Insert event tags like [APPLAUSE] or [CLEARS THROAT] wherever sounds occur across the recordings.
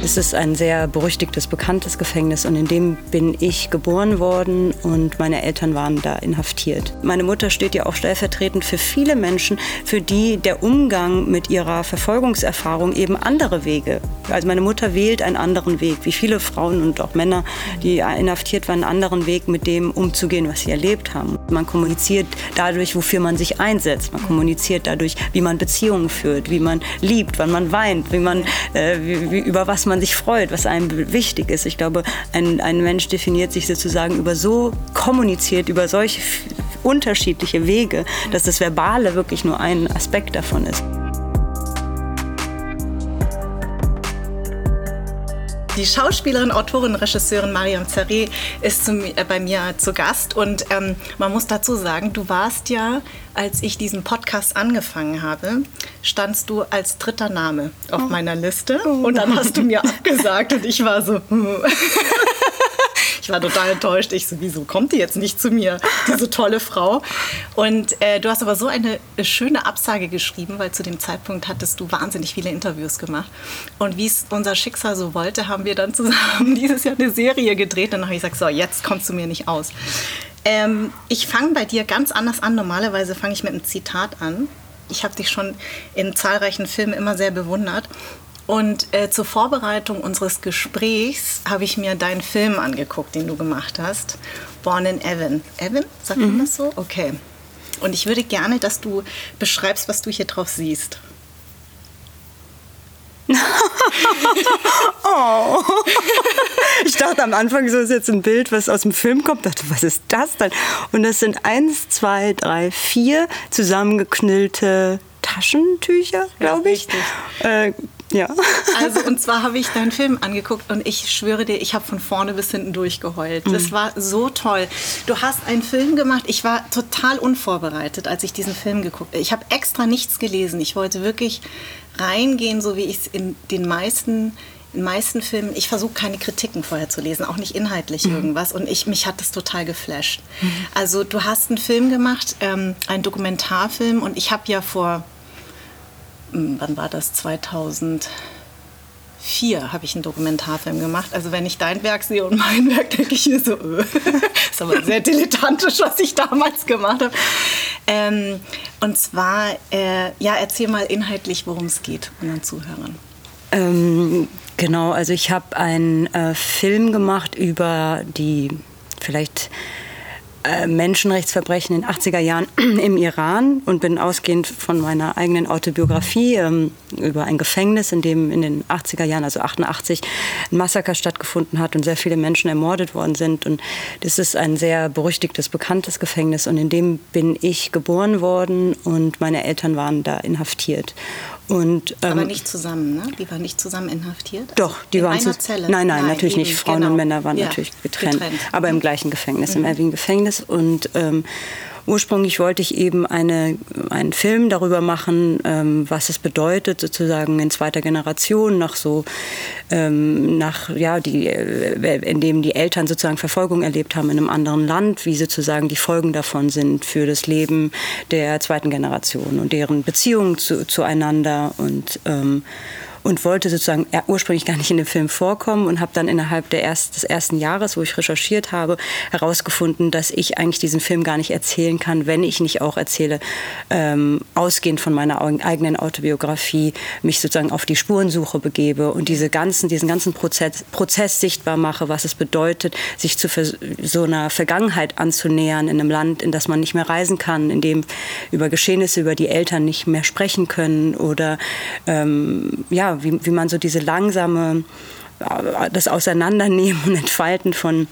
Es ist ein sehr berüchtigtes, bekanntes Gefängnis und in dem bin ich geboren worden und meine Eltern waren da inhaftiert. Meine Mutter steht ja auch stellvertretend für viele Menschen, für die der Umgang mit ihrer Verfolgungserfahrung eben andere Wege. Also meine Mutter wählt einen anderen Weg, wie viele Frauen und auch Männer, die inhaftiert waren, einen anderen Weg, mit dem umzugehen, was sie erlebt haben. Man kommuniziert dadurch, wofür man sich einsetzt. Man kommuniziert dadurch, wie man Beziehungen führt, wie man liebt, wann man weint, wie man äh, wie, wie, über was man sich freut, was einem wichtig ist. Ich glaube, ein, ein Mensch definiert sich sozusagen über so kommuniziert, über solche unterschiedliche Wege, dass das Verbale wirklich nur ein Aspekt davon ist. Die Schauspielerin, Autorin, Regisseurin Mariam Zareh ist zu, äh, bei mir zu Gast und ähm, man muss dazu sagen, du warst ja, als ich diesen Podcast angefangen habe, standst du als dritter Name auf oh. meiner Liste oh. und dann hast du mir abgesagt und ich war so. [LAUGHS] Ich war total enttäuscht. Ich so, wieso kommt die jetzt nicht zu mir, diese tolle Frau? Und äh, du hast aber so eine schöne Absage geschrieben, weil zu dem Zeitpunkt hattest du wahnsinnig viele Interviews gemacht. Und wie es unser Schicksal so wollte, haben wir dann zusammen [LAUGHS] dieses Jahr eine Serie gedreht. Und dann habe ich gesagt, so, jetzt kommst du mir nicht aus. Ähm, ich fange bei dir ganz anders an. Normalerweise fange ich mit einem Zitat an. Ich habe dich schon in zahlreichen Filmen immer sehr bewundert. Und äh, zur Vorbereitung unseres Gesprächs habe ich mir deinen Film angeguckt, den du gemacht hast. Born in Evan. Evan? Sagt man mhm. das so? Okay. Und ich würde gerne, dass du beschreibst, was du hier drauf siehst. [LAUGHS] oh. Ich dachte am Anfang, so ist jetzt ein Bild, was aus dem Film kommt. Ich dachte, was ist das denn? Und das sind eins, zwei, drei, vier zusammengeknüllte Taschentücher, glaube ich. Ja, ja. Also und [LAUGHS] zwar habe ich deinen Film angeguckt und ich schwöre dir, ich habe von vorne bis hinten durchgeheult. Mhm. Das war so toll. Du hast einen Film gemacht. Ich war total unvorbereitet, als ich diesen Film geguckt habe. Ich habe extra nichts gelesen. Ich wollte wirklich reingehen, so wie ich es in den meisten in meisten Filmen, ich versuche keine Kritiken vorher zu lesen, auch nicht inhaltlich mhm. irgendwas. Und ich, mich hat das total geflasht. Mhm. Also du hast einen Film gemacht, ähm, einen Dokumentarfilm. Und ich habe ja vor wann war das? 2004 habe ich einen Dokumentarfilm gemacht. Also wenn ich dein Werk sehe und mein [LAUGHS] Werk, denke ich mir so, öh. [LAUGHS] ist aber sehr dilettantisch, was ich damals gemacht habe. Ähm, und zwar, äh, ja, erzähl mal inhaltlich, worum es geht unseren Zuhörern. Ähm, genau, also ich habe einen äh, Film gemacht über die vielleicht Menschenrechtsverbrechen in den 80er Jahren [CLEARS THROAT] im Iran und bin ausgehend von meiner eigenen Autobiografie ähm, über ein Gefängnis, in dem in den 80er Jahren, also 88, ein Massaker stattgefunden hat und sehr viele Menschen ermordet worden sind. Und das ist ein sehr berüchtigtes, bekanntes Gefängnis und in dem bin ich geboren worden und meine Eltern waren da inhaftiert. Und, ähm, Aber nicht zusammen, ne? Die waren nicht zusammen inhaftiert? Doch, die in waren einer Zelle. Nein, nein, nein natürlich eben, nicht. Frauen genau. und Männer waren ja, natürlich getrennt, getrennt, aber im gleichen Gefängnis, mhm. im Erwin-Gefängnis. Und ähm, Ursprünglich wollte ich eben eine, einen Film darüber machen, ähm, was es bedeutet, sozusagen in zweiter Generation, nach so, ähm, nach, ja, die, äh, in dem die Eltern sozusagen Verfolgung erlebt haben in einem anderen Land, wie sozusagen die Folgen davon sind für das Leben der zweiten Generation und deren Beziehungen zu, zueinander und, ähm, und wollte sozusagen ursprünglich gar nicht in dem Film vorkommen und habe dann innerhalb der erst, des ersten Jahres, wo ich recherchiert habe, herausgefunden, dass ich eigentlich diesen Film gar nicht erzählen kann, wenn ich nicht auch erzähle, ähm, ausgehend von meiner eigenen Autobiografie, mich sozusagen auf die Spurensuche begebe und diese ganzen, diesen ganzen Prozess, Prozess sichtbar mache, was es bedeutet, sich zu so einer Vergangenheit anzunähern in einem Land, in das man nicht mehr reisen kann, in dem über Geschehnisse, über die Eltern nicht mehr sprechen können oder ähm, ja, wie, wie man so diese langsame, äh, das Auseinandernehmen und Entfalten von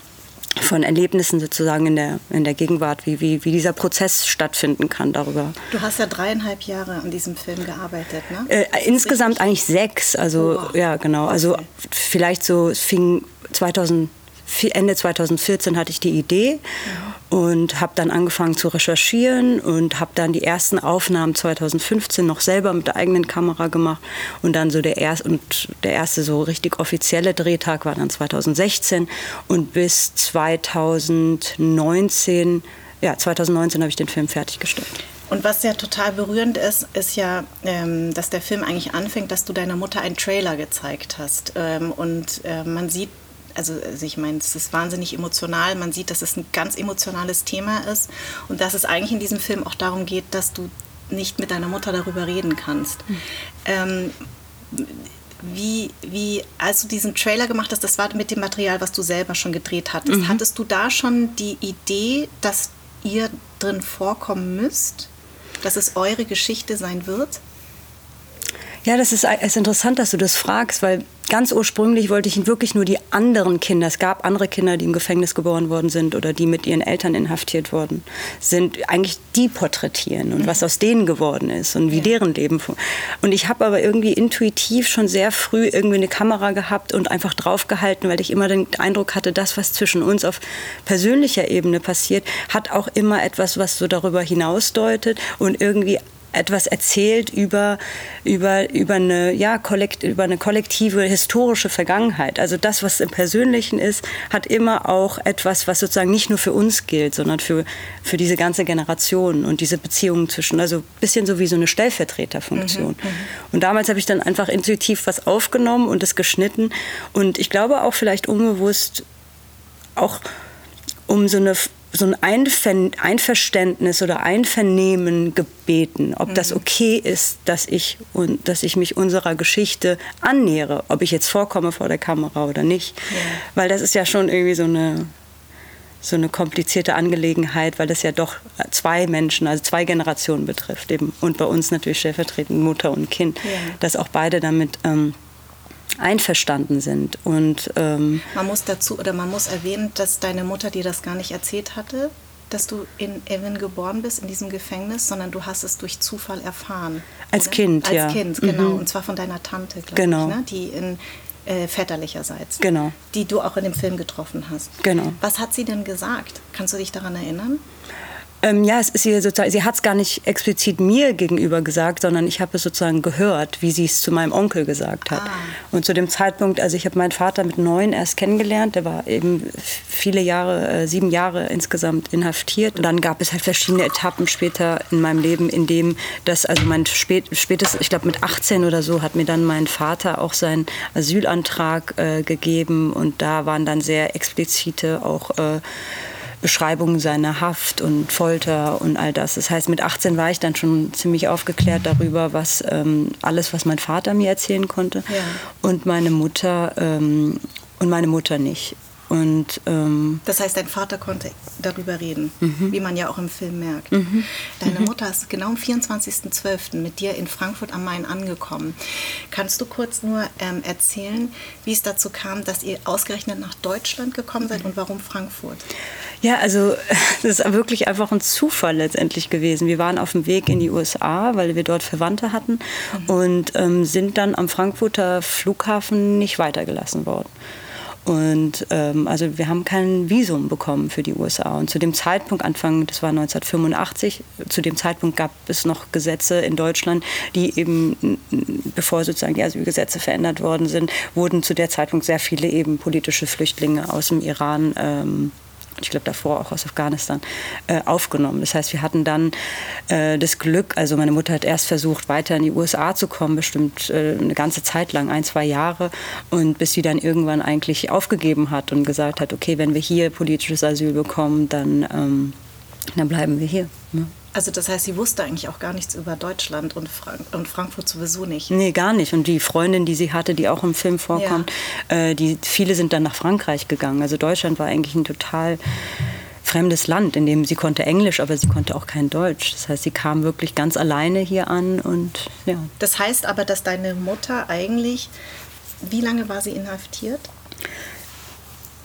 von Erlebnissen sozusagen in der, in der Gegenwart, wie, wie, wie dieser Prozess stattfinden kann darüber. Du hast ja dreieinhalb Jahre an diesem Film gearbeitet, ne? Äh, insgesamt richtig? eigentlich sechs, also oh, ja genau, also vielleicht so, es fing 2000 Ende 2014 hatte ich die Idee und habe dann angefangen zu recherchieren und habe dann die ersten Aufnahmen 2015 noch selber mit der eigenen Kamera gemacht und dann so der erste und der erste so richtig offizielle Drehtag war dann 2016 und bis 2019 ja 2019 habe ich den Film fertiggestellt. Und was ja total berührend ist, ist ja, ähm, dass der Film eigentlich anfängt, dass du deiner Mutter einen Trailer gezeigt hast. Ähm, und äh, man sieht, also, also ich meine, es ist wahnsinnig emotional. Man sieht, dass es ein ganz emotionales Thema ist und dass es eigentlich in diesem Film auch darum geht, dass du nicht mit deiner Mutter darüber reden kannst. Mhm. Ähm, wie, wie, als du diesen Trailer gemacht hast, das war mit dem Material, was du selber schon gedreht hattest, mhm. hattest du da schon die Idee, dass ihr drin vorkommen müsst? dass es eure Geschichte sein wird? Ja, das ist, ist interessant, dass du das fragst, weil ganz ursprünglich wollte ich wirklich nur die anderen Kinder, es gab andere Kinder, die im Gefängnis geboren worden sind oder die mit ihren Eltern inhaftiert worden sind, eigentlich die porträtieren und mhm. was aus denen geworden ist und wie ja. deren Leben. Und ich habe aber irgendwie intuitiv schon sehr früh irgendwie eine Kamera gehabt und einfach draufgehalten, weil ich immer den Eindruck hatte, das, was zwischen uns auf persönlicher Ebene passiert, hat auch immer etwas, was so darüber hinausdeutet und irgendwie etwas erzählt über, über, über, eine, ja, kollekt, über eine kollektive historische Vergangenheit. Also das, was im Persönlichen ist, hat immer auch etwas, was sozusagen nicht nur für uns gilt, sondern für, für diese ganze Generation und diese Beziehungen zwischen, also ein bisschen so wie so eine Stellvertreterfunktion. Mhm, mhm. und damals habe ich dann einfach intuitiv was aufgenommen und es geschnitten und ich glaube auch vielleicht unbewusst auch um so eine so ein Einverständnis oder Einvernehmen gebeten, ob mhm. das okay ist, dass ich, und, dass ich mich unserer Geschichte annähere, ob ich jetzt vorkomme vor der Kamera oder nicht. Ja. Weil das ist ja schon irgendwie so eine, so eine komplizierte Angelegenheit, weil das ja doch zwei Menschen, also zwei Generationen betrifft. Eben. Und bei uns natürlich stellvertretend Mutter und Kind, ja. dass auch beide damit... Ähm, einverstanden sind. Und, ähm, man muss dazu oder man muss erwähnen, dass deine Mutter dir das gar nicht erzählt hatte, dass du in Evan geboren bist, in diesem Gefängnis, sondern du hast es durch Zufall erfahren. Als oder? Kind, Als ja. Als Kind, genau. Mhm. Und zwar von deiner Tante, glaube genau. ich, ne? die in äh, väterlicherseits, genau. die du auch in dem Film getroffen hast. Genau. Was hat sie denn gesagt? Kannst du dich daran erinnern? Ähm, ja, es ist ihr sozusagen, sie hat es gar nicht explizit mir gegenüber gesagt, sondern ich habe es sozusagen gehört, wie sie es zu meinem Onkel gesagt hat. Ah. Und zu dem Zeitpunkt, also ich habe meinen Vater mit neun erst kennengelernt, der war eben viele Jahre, äh, sieben Jahre insgesamt inhaftiert. Und dann gab es halt verschiedene Etappen später in meinem Leben, in dem das, also mein spät, spätestens, ich glaube mit 18 oder so, hat mir dann mein Vater auch seinen Asylantrag äh, gegeben und da waren dann sehr explizite auch äh, Beschreibungen seiner Haft und Folter und all das. Das heißt, mit 18 war ich dann schon ziemlich aufgeklärt darüber, was ähm, alles, was mein Vater mir erzählen konnte ja. und meine Mutter ähm, und meine Mutter nicht. Und, ähm, das heißt, dein Vater konnte darüber reden, mhm. wie man ja auch im Film merkt. Mhm. Deine mhm. Mutter ist genau am 24.12. mit dir in Frankfurt am Main angekommen. Kannst du kurz nur ähm, erzählen, wie es dazu kam, dass ihr ausgerechnet nach Deutschland gekommen seid und warum Frankfurt? Ja, also [LAUGHS] das ist wirklich einfach ein Zufall letztendlich gewesen. Wir waren auf dem Weg in die USA, weil wir dort Verwandte hatten mhm. und ähm, sind dann am Frankfurter Flughafen nicht weitergelassen worden. Und ähm, also wir haben kein Visum bekommen für die USA. Und zu dem Zeitpunkt, Anfang, das war 1985, zu dem Zeitpunkt gab es noch Gesetze in Deutschland, die eben, bevor sozusagen die Asylgesetze verändert worden sind, wurden zu der Zeitpunkt sehr viele eben politische Flüchtlinge aus dem Iran ähm, ich glaube davor auch aus Afghanistan, äh, aufgenommen. Das heißt, wir hatten dann äh, das Glück, also meine Mutter hat erst versucht, weiter in die USA zu kommen, bestimmt äh, eine ganze Zeit lang, ein, zwei Jahre, und bis sie dann irgendwann eigentlich aufgegeben hat und gesagt hat, okay, wenn wir hier politisches Asyl bekommen, dann, ähm, dann bleiben wir hier. Ne? Also das heißt, sie wusste eigentlich auch gar nichts über Deutschland und, Frank und Frankfurt sowieso nicht. Nee, gar nicht. Und die Freundin, die sie hatte, die auch im Film vorkommt, ja. äh, die, viele sind dann nach Frankreich gegangen. Also Deutschland war eigentlich ein total fremdes Land, in dem sie konnte Englisch, aber sie konnte auch kein Deutsch. Das heißt, sie kam wirklich ganz alleine hier an und ja. Das heißt aber, dass deine Mutter eigentlich, wie lange war sie inhaftiert?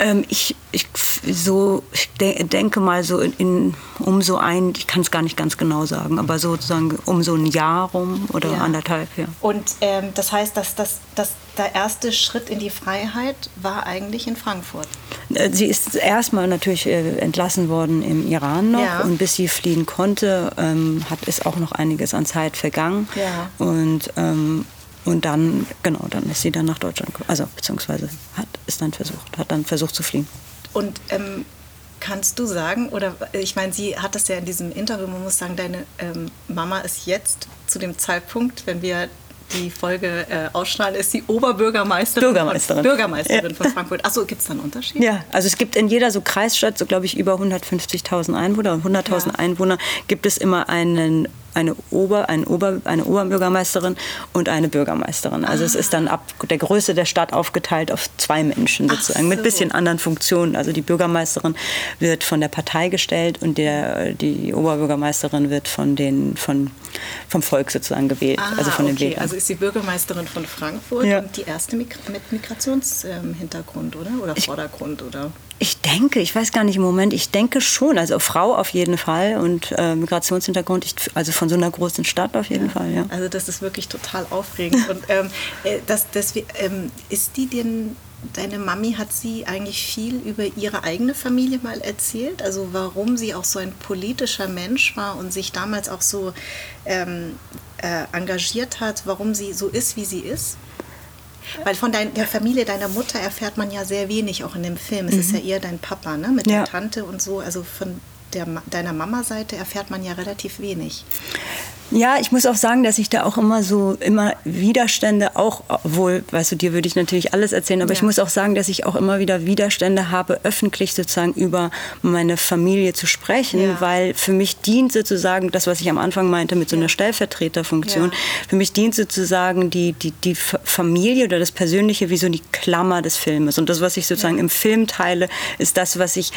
Ähm, ich, ich, so, ich de denke mal so in, in, um so ein, ich kann es gar nicht ganz genau sagen, aber sozusagen um so ein Jahr rum oder ja. anderthalb, ja. Und ähm, das heißt, dass, dass, dass der erste Schritt in die Freiheit war eigentlich in Frankfurt? Äh, sie ist erstmal natürlich äh, entlassen worden im Iran noch ja. und bis sie fliehen konnte, ähm, hat es auch noch einiges an Zeit vergangen. Ja. Und ähm, und dann, genau, dann ist sie dann nach Deutschland gekommen. Also, beziehungsweise hat es dann versucht, hat dann versucht zu fliehen. Und ähm, kannst du sagen, oder ich meine, sie hat das ja in diesem Interview, man muss sagen, deine ähm, Mama ist jetzt zu dem Zeitpunkt, wenn wir die Folge äh, ausstrahlen, ist die Oberbürgermeisterin Bürgermeisterin. von, Bürgermeisterin ja. von Frankfurt. Achso, gibt es da einen Unterschied? Ja, also es gibt in jeder so Kreisstadt, so glaube ich über 150.000 Einwohner, 100.000 ja. Einwohner, gibt es immer einen eine, Ober, ein Ober, eine Oberbürgermeisterin und eine Bürgermeisterin. Also ah. es ist dann ab der Größe der Stadt aufgeteilt auf zwei Menschen sozusagen so. mit bisschen anderen Funktionen. Also die Bürgermeisterin wird von der Partei gestellt und der, die Oberbürgermeisterin wird von den, von, vom Volk sozusagen gewählt, ah, also von okay. den Wählern. Also ist die Bürgermeisterin von Frankfurt ja. und die erste mit Migrationshintergrund, oder? Oder Vordergrund, oder? Ich denke, ich weiß gar nicht im Moment, ich denke schon, also Frau auf jeden Fall und äh, Migrationshintergrund, ich, also von so einer großen Stadt auf jeden ja. Fall, ja. Also das ist wirklich total aufregend. und ähm, äh, das, das, ähm, ist die denn, deine Mami, hat sie eigentlich viel über ihre eigene Familie mal erzählt? Also warum sie auch so ein politischer Mensch war und sich damals auch so ähm, äh, engagiert hat, warum sie so ist, wie sie ist? Weil von dein, der Familie deiner Mutter erfährt man ja sehr wenig, auch in dem Film. Es mhm. ist ja eher dein Papa, ne? Mit ja. der Tante und so. Also von der, deiner Mama-Seite erfährt man ja relativ wenig. Ja, ich muss auch sagen, dass ich da auch immer so immer Widerstände auch wohl, weißt du, dir würde ich natürlich alles erzählen, aber ja. ich muss auch sagen, dass ich auch immer wieder Widerstände habe, öffentlich sozusagen über meine Familie zu sprechen, ja. weil für mich dient sozusagen das, was ich am Anfang meinte mit so einer Stellvertreterfunktion, ja. für mich dient sozusagen die, die, die Familie oder das Persönliche wie so die Klammer des Filmes und das, was ich sozusagen im Film teile, ist das, was ich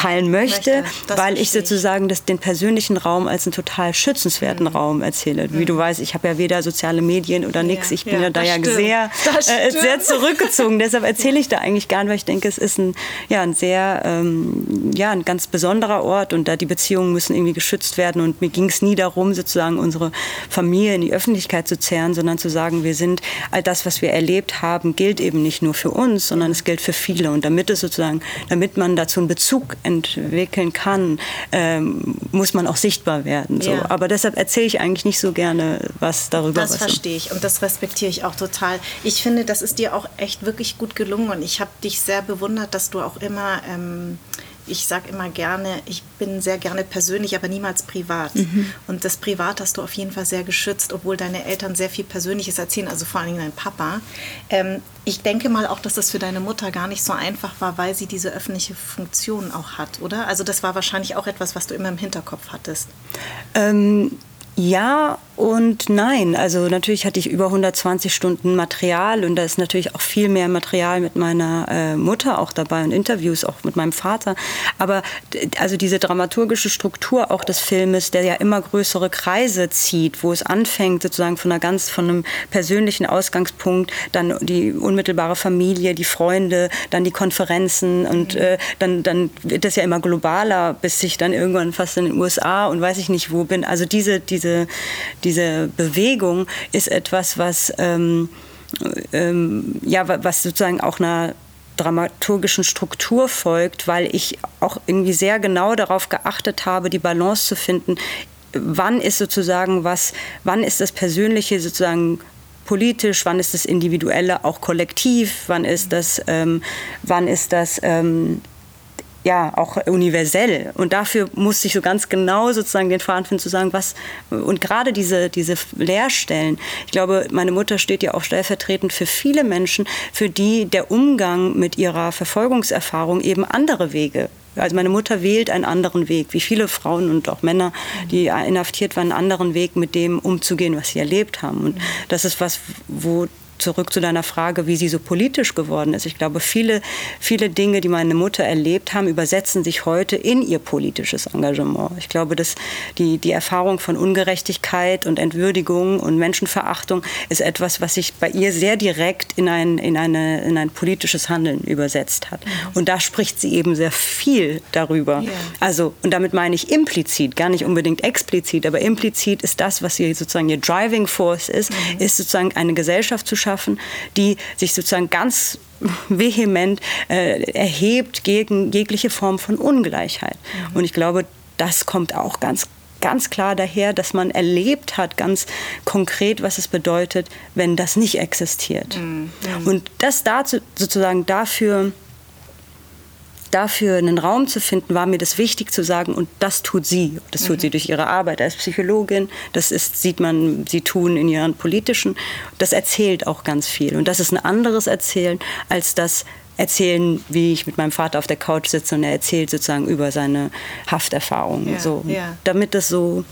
teilen möchte, möchte weil ich sozusagen das, den persönlichen Raum als einen total schützenswerten mhm. Raum erzähle. Wie mhm. du weißt, ich habe ja weder soziale Medien oder nichts. Ich bin ja, ja da ja sehr, äh, sehr zurückgezogen. [LAUGHS] Deshalb erzähle ich da eigentlich gar nicht, weil ich denke, es ist ein, ja, ein sehr, ähm, ja, ein ganz besonderer Ort und da die Beziehungen müssen irgendwie geschützt werden. Und mir ging es nie darum, sozusagen unsere Familie in die Öffentlichkeit zu zerren, sondern zu sagen, wir sind, all das, was wir erlebt haben, gilt eben nicht nur für uns, sondern es gilt für viele. Und damit es sozusagen, damit man dazu einen Bezug entwickeln kann, ähm, muss man auch sichtbar werden. So. Ja. Aber deshalb erzähle ich eigentlich nicht so gerne was darüber. Das verstehe ich und das respektiere ich auch total. Ich finde, das ist dir auch echt wirklich gut gelungen und ich habe dich sehr bewundert, dass du auch immer ähm, ich sage immer gerne, ich bin sehr gerne persönlich, aber niemals privat. Mhm. Und das Privat hast du auf jeden Fall sehr geschützt, obwohl deine Eltern sehr viel Persönliches erzählen, also vor allem dein Papa. Ähm, ich denke mal auch, dass das für deine Mutter gar nicht so einfach war, weil sie diese öffentliche Funktion auch hat, oder? Also das war wahrscheinlich auch etwas, was du immer im Hinterkopf hattest. Ähm, ja und nein. Also natürlich hatte ich über 120 Stunden Material und da ist natürlich auch viel mehr Material mit meiner äh, Mutter auch dabei und Interviews auch mit meinem Vater. Aber also diese dramaturgische Struktur auch des Filmes, der ja immer größere Kreise zieht, wo es anfängt sozusagen von einer ganz von einem persönlichen Ausgangspunkt, dann die unmittelbare Familie, die Freunde, dann die Konferenzen und mhm. äh, dann dann wird das ja immer globaler, bis ich dann irgendwann fast in den USA und weiß ich nicht wo bin. Also diese diese diese Bewegung ist etwas, was, ähm, ähm, ja, was sozusagen auch einer dramaturgischen Struktur folgt, weil ich auch irgendwie sehr genau darauf geachtet habe, die Balance zu finden, wann ist sozusagen was, wann ist das Persönliche sozusagen politisch, wann ist das Individuelle auch kollektiv, wann ist das, ähm, wann ist das ähm, ja auch universell. Und dafür musste ich so ganz genau sozusagen den Faden finden, zu sagen, was, und gerade diese, diese Leerstellen, ich glaube, meine Mutter steht ja auch stellvertretend für viele Menschen, für die der Umgang mit ihrer Verfolgungserfahrung eben andere Wege also meine Mutter wählt einen anderen Weg, wie viele Frauen und auch Männer, die inhaftiert waren, einen anderen Weg, mit dem umzugehen, was sie erlebt haben. Und das ist was, wo zurück zu deiner Frage, wie sie so politisch geworden ist. Ich glaube, viele, viele Dinge, die meine Mutter erlebt haben, übersetzen sich heute in ihr politisches Engagement. Ich glaube, dass die, die Erfahrung von Ungerechtigkeit und Entwürdigung und Menschenverachtung ist etwas, was sich bei ihr sehr direkt in ein, in eine, in ein politisches Handeln übersetzt hat. Mhm. Und da spricht sie eben sehr viel darüber. Yeah. Also, und damit meine ich implizit, gar nicht unbedingt explizit, aber implizit ist das, was sie sozusagen ihr Driving Force ist, mhm. ist sozusagen eine Gesellschaft zu schaffen, die sich sozusagen ganz vehement äh, erhebt gegen jegliche Form von Ungleichheit. Mhm. Und ich glaube, das kommt auch ganz ganz klar daher, dass man erlebt hat, ganz konkret, was es bedeutet, wenn das nicht existiert. Mhm. Und das dazu, sozusagen dafür dafür einen Raum zu finden, war mir das wichtig zu sagen, und das tut sie. Das tut mhm. sie durch ihre Arbeit als Psychologin, das ist, sieht man, sie tun in ihren politischen. Das erzählt auch ganz viel. Und das ist ein anderes Erzählen als das Erzählen, wie ich mit meinem Vater auf der Couch sitze und er erzählt sozusagen über seine Hafterfahrungen. Ja, so. Ja. Damit das so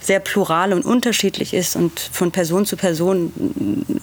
sehr plural und unterschiedlich ist und von Person zu Person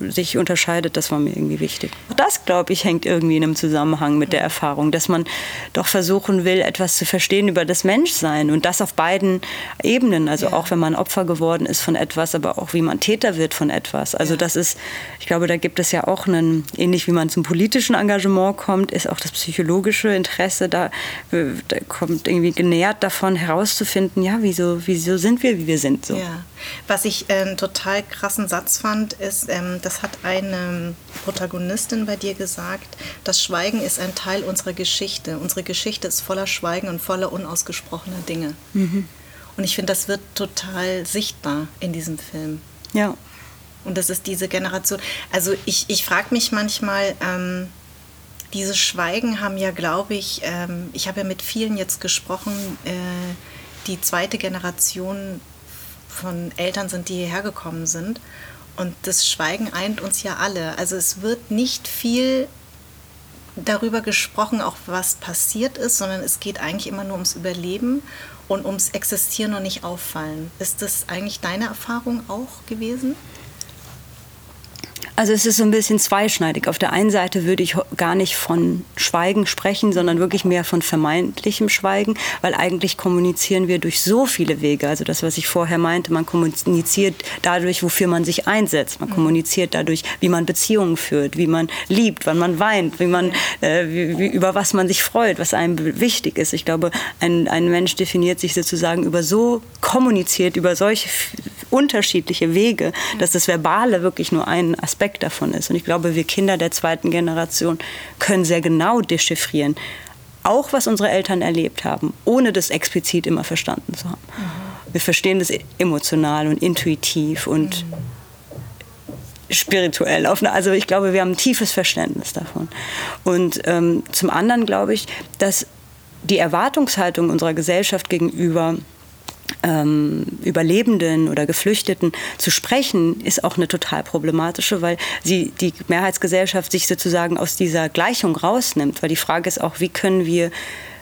sich unterscheidet, das war mir irgendwie wichtig. Das, glaube ich, hängt irgendwie in einem Zusammenhang mit der Erfahrung, dass man doch versuchen will, etwas zu verstehen über das Menschsein und das auf beiden Ebenen. Also ja. auch wenn man Opfer geworden ist von etwas, aber auch wie man Täter wird von etwas. Also ja. das ist, ich glaube, da gibt es ja auch einen, ähnlich wie man zum politischen Engagement kommt, ist auch das psychologische Interesse da, da kommt irgendwie genährt davon herauszufinden, ja, wieso, wieso sind wir, wie wir sind sind. So. Ja. Was ich äh, einen total krassen Satz fand, ist, ähm, das hat eine Protagonistin bei dir gesagt, das Schweigen ist ein Teil unserer Geschichte. Unsere Geschichte ist voller Schweigen und voller unausgesprochener Dinge. Mhm. Und ich finde, das wird total sichtbar in diesem Film. Ja. Und das ist diese Generation. Also ich, ich frage mich manchmal, ähm, diese Schweigen haben ja, glaube ich, ähm, ich habe ja mit vielen jetzt gesprochen, äh, die zweite Generation von Eltern sind, die hierher gekommen sind. Und das Schweigen eint uns ja alle. Also es wird nicht viel darüber gesprochen, auch was passiert ist, sondern es geht eigentlich immer nur ums Überleben und ums Existieren und nicht auffallen. Ist das eigentlich deine Erfahrung auch gewesen? Also es ist so ein bisschen zweischneidig. Auf der einen Seite würde ich gar nicht von Schweigen sprechen, sondern wirklich mehr von vermeintlichem Schweigen, weil eigentlich kommunizieren wir durch so viele Wege. Also das, was ich vorher meinte, man kommuniziert dadurch, wofür man sich einsetzt. Man mhm. kommuniziert dadurch, wie man Beziehungen führt, wie man liebt, wann man weint, wie man, äh, wie, wie, über was man sich freut, was einem wichtig ist. Ich glaube, ein, ein Mensch definiert sich sozusagen über so kommuniziert, über solche unterschiedliche Wege, dass das Verbale wirklich nur ein Aspekt davon ist. Und ich glaube, wir Kinder der zweiten Generation können sehr genau dechiffrieren, auch was unsere Eltern erlebt haben, ohne das explizit immer verstanden zu haben. Mhm. Wir verstehen das emotional und intuitiv und mhm. spirituell. also ich glaube, wir haben ein tiefes Verständnis davon. Und ähm, zum anderen glaube ich, dass die Erwartungshaltung unserer Gesellschaft gegenüber ähm, Überlebenden oder Geflüchteten zu sprechen, ist auch eine total problematische, weil sie die Mehrheitsgesellschaft sich sozusagen aus dieser Gleichung rausnimmt. Weil die Frage ist auch, wie können wir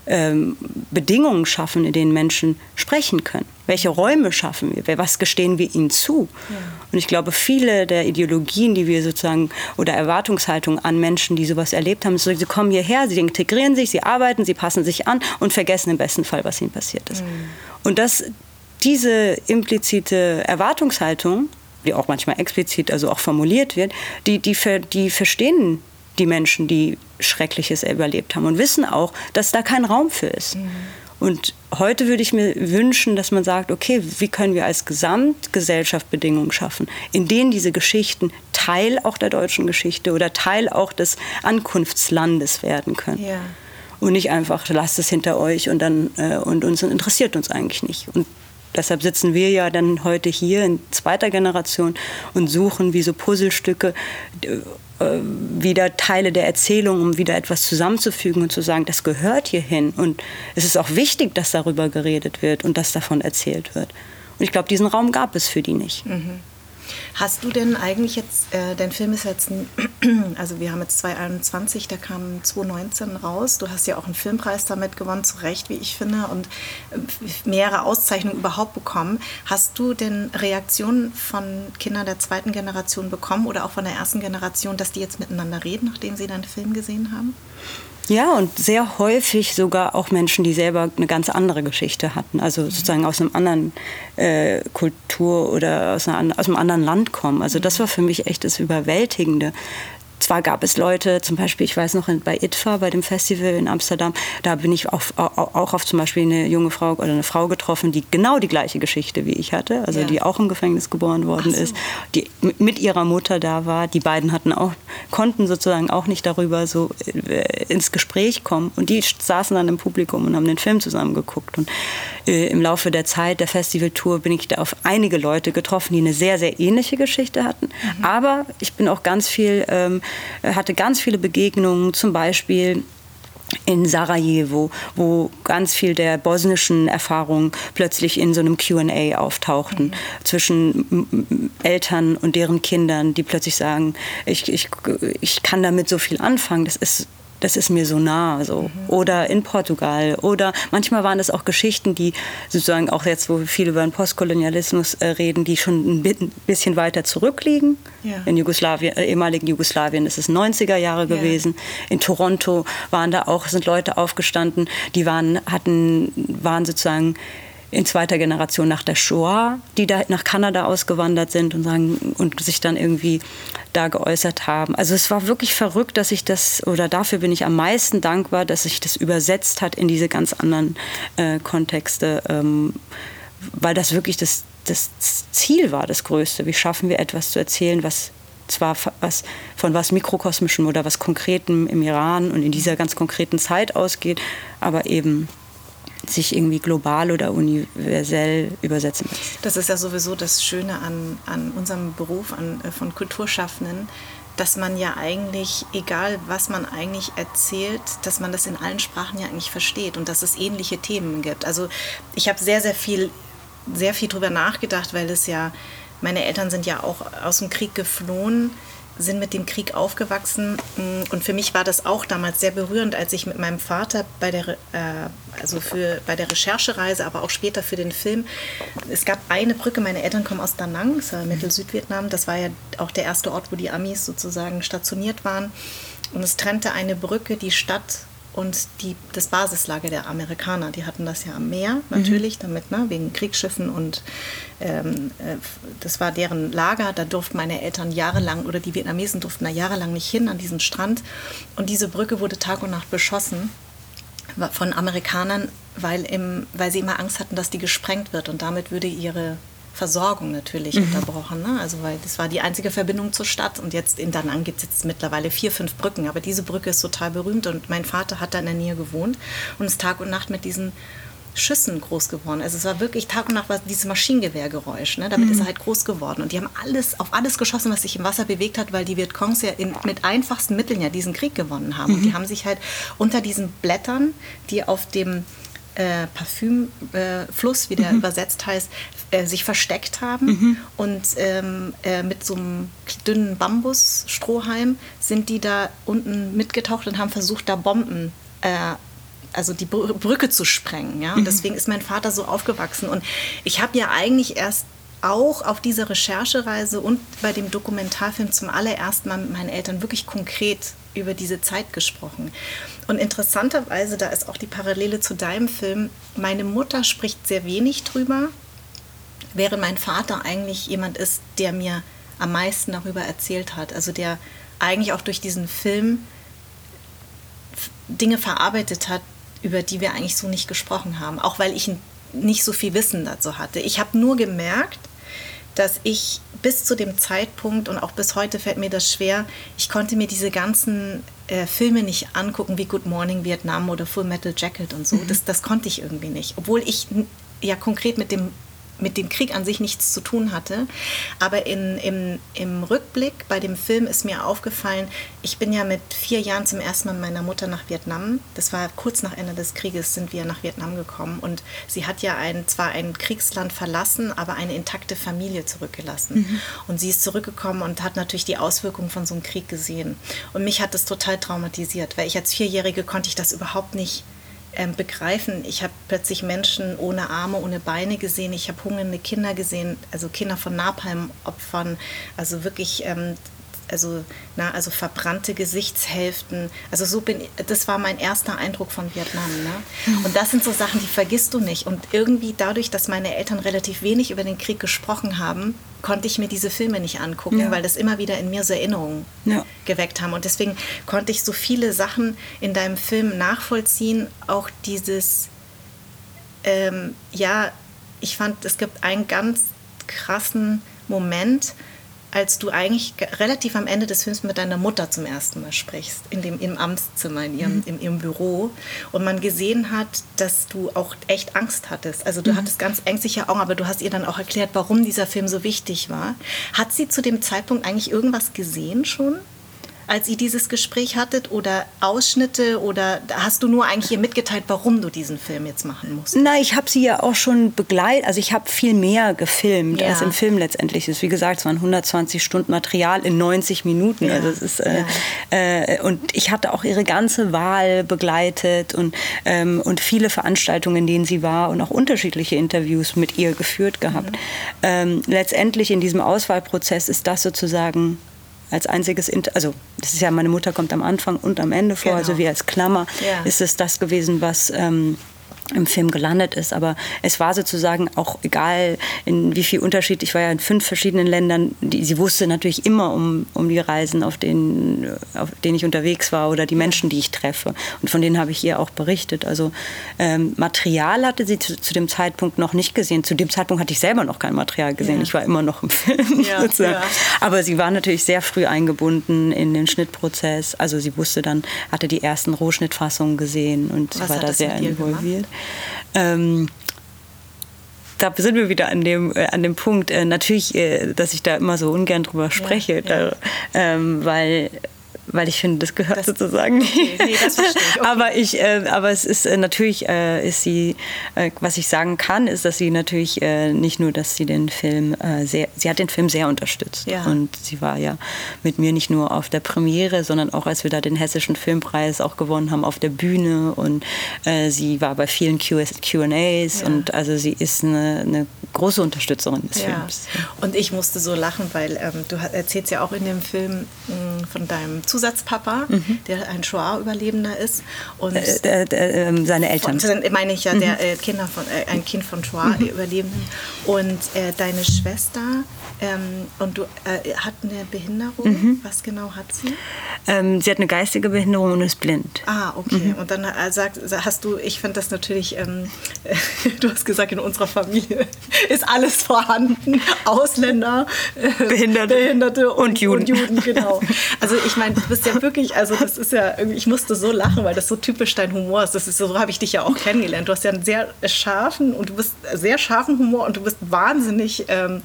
ähm, Bedingungen schaffen, in denen Menschen sprechen können? Welche Räume schaffen wir? Was gestehen wir ihnen zu? Ja. Und ich glaube, viele der Ideologien, die wir sozusagen oder Erwartungshaltungen an Menschen, die sowas erlebt haben, so, sie kommen hierher, sie integrieren sich, sie arbeiten, sie passen sich an und vergessen im besten Fall, was ihnen passiert ist. Mhm. Und das, diese implizite Erwartungshaltung, die auch manchmal explizit, also auch formuliert wird, die, die, die verstehen die Menschen, die Schreckliches überlebt haben und wissen auch, dass da kein Raum für ist. Mhm. Und heute würde ich mir wünschen, dass man sagt, okay, wie können wir als Gesamtgesellschaft Bedingungen schaffen, in denen diese Geschichten Teil auch der deutschen Geschichte oder Teil auch des Ankunftslandes werden können. Ja. Und nicht einfach, lasst es hinter euch und dann äh, und uns interessiert uns eigentlich nicht. Und deshalb sitzen wir ja dann heute hier in zweiter Generation und suchen wie so Puzzlestücke wieder Teile der Erzählung, um wieder etwas zusammenzufügen und zu sagen, das gehört hierhin. Und es ist auch wichtig, dass darüber geredet wird und dass davon erzählt wird. Und ich glaube, diesen Raum gab es für die nicht. Mhm. Hast du denn eigentlich jetzt, äh, dein Film ist jetzt, [CLEARS THROAT] also wir haben jetzt 2021, der kam 2019 raus. Du hast ja auch einen Filmpreis damit gewonnen, zu Recht, wie ich finde, und äh, mehrere Auszeichnungen überhaupt bekommen. Hast du denn Reaktionen von Kindern der zweiten Generation bekommen oder auch von der ersten Generation, dass die jetzt miteinander reden, nachdem sie deinen Film gesehen haben? Ja, und sehr häufig sogar auch Menschen, die selber eine ganz andere Geschichte hatten, also sozusagen aus einem anderen äh, Kultur oder aus, einer, aus einem anderen Land kommen. Also das war für mich echt das Überwältigende, zwar gab es Leute, zum Beispiel, ich weiß noch bei ITFA, bei dem Festival in Amsterdam, da bin ich auf, auch auf zum Beispiel eine junge Frau oder eine Frau getroffen, die genau die gleiche Geschichte wie ich hatte, also ja. die auch im Gefängnis geboren worden so. ist, die mit ihrer Mutter da war. Die beiden hatten auch, konnten sozusagen auch nicht darüber so äh, ins Gespräch kommen und die saßen dann im Publikum und haben den Film zusammen geguckt. Und äh, im Laufe der Zeit der Festivaltour bin ich da auf einige Leute getroffen, die eine sehr, sehr ähnliche Geschichte hatten. Mhm. Aber ich bin auch ganz viel ähm, hatte ganz viele Begegnungen, zum Beispiel in Sarajevo, wo ganz viel der bosnischen Erfahrungen plötzlich in so einem QA auftauchten mhm. zwischen Eltern und deren Kindern, die plötzlich sagen, ich, ich, ich kann damit so viel anfangen, das ist das ist mir so nah. So. Mhm. Oder in Portugal. Oder manchmal waren das auch Geschichten, die sozusagen auch jetzt, wo wir viel über den Postkolonialismus äh, reden, die schon ein bisschen weiter zurückliegen. Ja. In Jugoslawien, äh, ehemaligen Jugoslawien ist es 90er Jahre ja. gewesen. In Toronto waren da auch, sind Leute aufgestanden, die waren, hatten, waren sozusagen in zweiter Generation nach der Shoah, die da nach Kanada ausgewandert sind und, sagen, und sich dann irgendwie da geäußert haben. Also es war wirklich verrückt, dass ich das, oder dafür bin ich am meisten dankbar, dass sich das übersetzt hat in diese ganz anderen äh, Kontexte, ähm, weil das wirklich das, das Ziel war, das Größte. Wie schaffen wir etwas zu erzählen, was zwar was, von was Mikrokosmischem oder was Konkretem im Iran und in dieser ganz konkreten Zeit ausgeht, aber eben sich irgendwie global oder universell übersetzen lässt. Das ist ja sowieso das Schöne an, an unserem Beruf an, äh, von Kulturschaffenden, dass man ja eigentlich, egal was man eigentlich erzählt, dass man das in allen Sprachen ja eigentlich versteht und dass es ähnliche Themen gibt. Also ich habe sehr, sehr viel, sehr viel drüber nachgedacht, weil es ja, meine Eltern sind ja auch aus dem Krieg geflohen sind mit dem Krieg aufgewachsen. Mm, und für mich war das auch damals sehr berührend, als ich mit meinem Vater bei der, äh, also für, bei der Recherchereise, aber auch später für den Film, es gab eine Brücke, meine Eltern kommen aus Da Nang, das war Mittel-Südvietnam, das war ja auch der erste Ort, wo die Amis sozusagen stationiert waren. Und es trennte eine Brücke die Stadt und die, das Basislager der Amerikaner, die hatten das ja am Meer natürlich, mhm. damit, ne, wegen Kriegsschiffen und ähm, äh, das war deren Lager. Da durften meine Eltern jahrelang oder die Vietnamesen durften da jahrelang nicht hin an diesen Strand. Und diese Brücke wurde Tag und Nacht beschossen von Amerikanern, weil, im, weil sie immer Angst hatten, dass die gesprengt wird und damit würde ihre Versorgung natürlich mhm. unterbrochen. Ne? Also weil das war die einzige Verbindung zur Stadt und jetzt in Danang gibt es jetzt mittlerweile vier, fünf Brücken, aber diese Brücke ist total berühmt und mein Vater hat da in der Nähe gewohnt und ist Tag und Nacht mit diesen Schüssen groß geworden. Also es war wirklich Tag und Nacht war dieses Maschinengewehrgeräusch. Ne? Damit mhm. ist er halt groß geworden. Und die haben alles auf alles geschossen, was sich im Wasser bewegt hat, weil die Vietcongs ja in, mit einfachsten Mitteln ja diesen Krieg gewonnen haben. Mhm. Und die haben sich halt unter diesen Blättern, die auf dem äh, Parfümfluss, äh, wie der mhm. übersetzt heißt, äh, sich versteckt haben. Mhm. Und ähm, äh, mit so einem dünnen Bambusstrohhalm sind die da unten mitgetaucht und haben versucht, da Bomben äh, also die Brücke zu sprengen. Ja? Und mhm. deswegen ist mein Vater so aufgewachsen. Und ich habe ja eigentlich erst auch auf dieser Recherchereise und bei dem Dokumentarfilm zum allerersten Mal mit meinen Eltern wirklich konkret über diese Zeit gesprochen. Und interessanterweise, da ist auch die Parallele zu deinem Film, meine Mutter spricht sehr wenig drüber, während mein Vater eigentlich jemand ist, der mir am meisten darüber erzählt hat. Also der eigentlich auch durch diesen Film Dinge verarbeitet hat, über die wir eigentlich so nicht gesprochen haben, auch weil ich nicht so viel Wissen dazu hatte. Ich habe nur gemerkt, dass ich bis zu dem Zeitpunkt und auch bis heute fällt mir das schwer, ich konnte mir diese ganzen äh, Filme nicht angucken wie Good Morning Vietnam oder Full Metal Jacket und so. Mhm. Das, das konnte ich irgendwie nicht. Obwohl ich ja konkret mit dem mit dem Krieg an sich nichts zu tun hatte. Aber in, im, im Rückblick bei dem Film ist mir aufgefallen, ich bin ja mit vier Jahren zum ersten Mal mit meiner Mutter nach Vietnam. Das war kurz nach Ende des Krieges sind wir nach Vietnam gekommen. Und sie hat ja ein, zwar ein Kriegsland verlassen, aber eine intakte Familie zurückgelassen. Mhm. Und sie ist zurückgekommen und hat natürlich die Auswirkungen von so einem Krieg gesehen. Und mich hat das total traumatisiert, weil ich als Vierjährige konnte ich das überhaupt nicht ähm, begreifen. Ich habe plötzlich Menschen ohne Arme, ohne Beine gesehen. Ich habe hungernde Kinder gesehen, also Kinder von Napalm-Opfern, also wirklich ähm, also, na, also verbrannte Gesichtshälften. Also so bin das war mein erster Eindruck von Vietnam. Ne? Und das sind so Sachen, die vergisst du nicht. Und irgendwie dadurch, dass meine Eltern relativ wenig über den Krieg gesprochen haben, konnte ich mir diese Filme nicht angucken, ja. weil das immer wieder in mir so Erinnerungen ja. geweckt haben. Und deswegen konnte ich so viele Sachen in deinem Film nachvollziehen. Auch dieses, ähm, ja, ich fand, es gibt einen ganz krassen Moment, als du eigentlich relativ am Ende des Films mit deiner Mutter zum ersten Mal sprichst, in dem, im Amtszimmer, in ihrem, mhm. in ihrem Büro, und man gesehen hat, dass du auch echt Angst hattest. Also du mhm. hattest ganz ängstliche Augen, aber du hast ihr dann auch erklärt, warum dieser Film so wichtig war. Hat sie zu dem Zeitpunkt eigentlich irgendwas gesehen schon? Als ihr dieses Gespräch hattet oder Ausschnitte oder hast du nur eigentlich ihr mitgeteilt, warum du diesen Film jetzt machen musst? Nein, ich habe sie ja auch schon begleitet. Also ich habe viel mehr gefilmt, ja. als im Film letztendlich ist. Wie gesagt, es waren 120 Stunden Material in 90 Minuten. Ja. Also es ist, äh, ja. äh, und ich hatte auch ihre ganze Wahl begleitet und, ähm, und viele Veranstaltungen, in denen sie war und auch unterschiedliche Interviews mit ihr geführt gehabt. Mhm. Ähm, letztendlich in diesem Auswahlprozess ist das sozusagen als einziges, Inter also das ist ja, meine Mutter kommt am Anfang und am Ende vor, also genau. also wie als Klammer ja. ist es das gewesen, was ähm, im Film gelandet ist. Aber es war sozusagen auch egal, in wie viel Unterschied. Ich war ja in fünf verschiedenen Ländern. Die, sie wusste natürlich immer um, um die Reisen, auf denen, auf denen ich unterwegs war oder die Menschen, die ich treffe. Und von denen habe ich ihr auch berichtet. Also ähm, Material hatte sie zu, zu, dem Zeitpunkt noch nicht gesehen. Zu dem Zeitpunkt hatte ich selber noch kein Material gesehen. Ja. Ich war immer noch im Film. Ja, [LAUGHS] ja. Aber sie war natürlich sehr früh eingebunden in den Schnittprozess. Also sie wusste dann, hatte die ersten Rohschnittfassungen gesehen und Was war da sehr involviert. Ähm, da sind wir wieder an dem, äh, an dem Punkt, äh, natürlich, äh, dass ich da immer so ungern drüber spreche, ja, ja. Da, ähm, weil weil ich finde, das gehört das, sozusagen okay, nee, das verstehe ich. Okay. aber ich, äh, aber es ist äh, natürlich, äh, ist sie, äh, was ich sagen kann, ist, dass sie natürlich äh, nicht nur, dass sie den Film äh, sehr, sie hat den Film sehr unterstützt ja. und sie war ja mit mir nicht nur auf der Premiere, sondern auch als wir da den hessischen Filmpreis auch gewonnen haben auf der Bühne und sie war bei vielen Q&As ja. und also sie ist eine, eine große Unterstützerin des ja. Films. Und ich musste so lachen, weil ähm, du erzählst ja auch in dem Film mh, mm, von deinem Zusatzpapa, mhm. der ein Shoah-Überlebender ist. Und äh, der, äh, seine Eltern. Von, meine ich ja, mhm. der äh, Kinder von, äh, ein Kind von Shoah-Überlebenden. Mhm. Und äh, deine Schwester ähm, und du äh, hat eine Behinderung. Mhm. Was genau hat sie? Ähm, sie hat eine geistige Behinderung und ist blind. Ah, okay. Mhm. Und dann äh, sagt, hast du, ich finde das natürlich, ähm, [LAUGHS] du hast gesagt, in unserer Familie [LAUGHS] ist alles vorhanden. Ausländer, äh, Behinderte, Behinderte und, und, Juden. Und Juden, genau. Also ich meine, du bist ja wirklich, also das ist ja, ich musste so lachen, weil das so typisch dein Humor ist. Das ist so habe ich dich ja auch kennengelernt. Du hast ja einen sehr scharfen und du bist sehr scharfen Humor und du bist wahnsinnig ähm,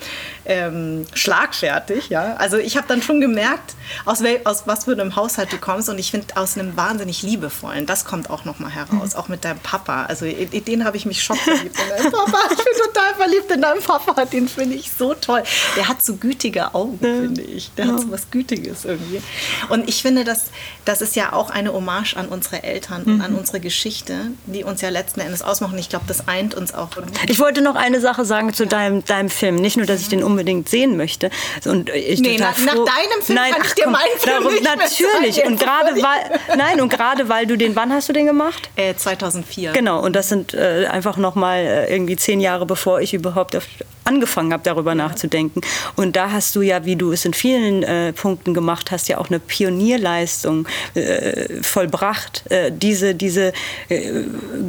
ähm, schlagfertig. Ja? Also ich habe dann schon gemerkt, aus, aus, was für einem Haushalt du kommst und ich finde aus einem wahnsinnig liebevollen, das kommt auch nochmal heraus, mhm. auch mit deinem Papa. Also in den habe ich mich schockverliebt [LAUGHS] in deinen Papa. Ich bin total verliebt in deinen Papa, den finde ich so toll. Der hat so gütige Augen, finde ich. Der hat so was Gütiges irgendwie. Und ich finde, das, das ist ja auch eine Hommage an unsere Eltern mhm. und an unsere Geschichte, die uns ja letzten Endes ausmachen. Ich glaube, das eint uns auch. Ich wollte noch eine Sache sagen zu deinem, deinem Film. Nicht nur, dass ich den unbedingt sehe, sehen möchte. Und ich nee, nach, nach, deinem Film nein, kann ich dir meinen Film darum, nicht Natürlich. Und gerade weil, nein, und gerade weil du den, wann hast du den gemacht? Äh, 2004. Genau. Und das sind äh, einfach noch mal äh, irgendwie zehn Jahre, bevor ich überhaupt auf angefangen habe, darüber ja. nachzudenken. Und da hast du ja, wie du es in vielen äh, Punkten gemacht hast, ja auch eine Pionierleistung äh, vollbracht. Äh, diese, diese äh,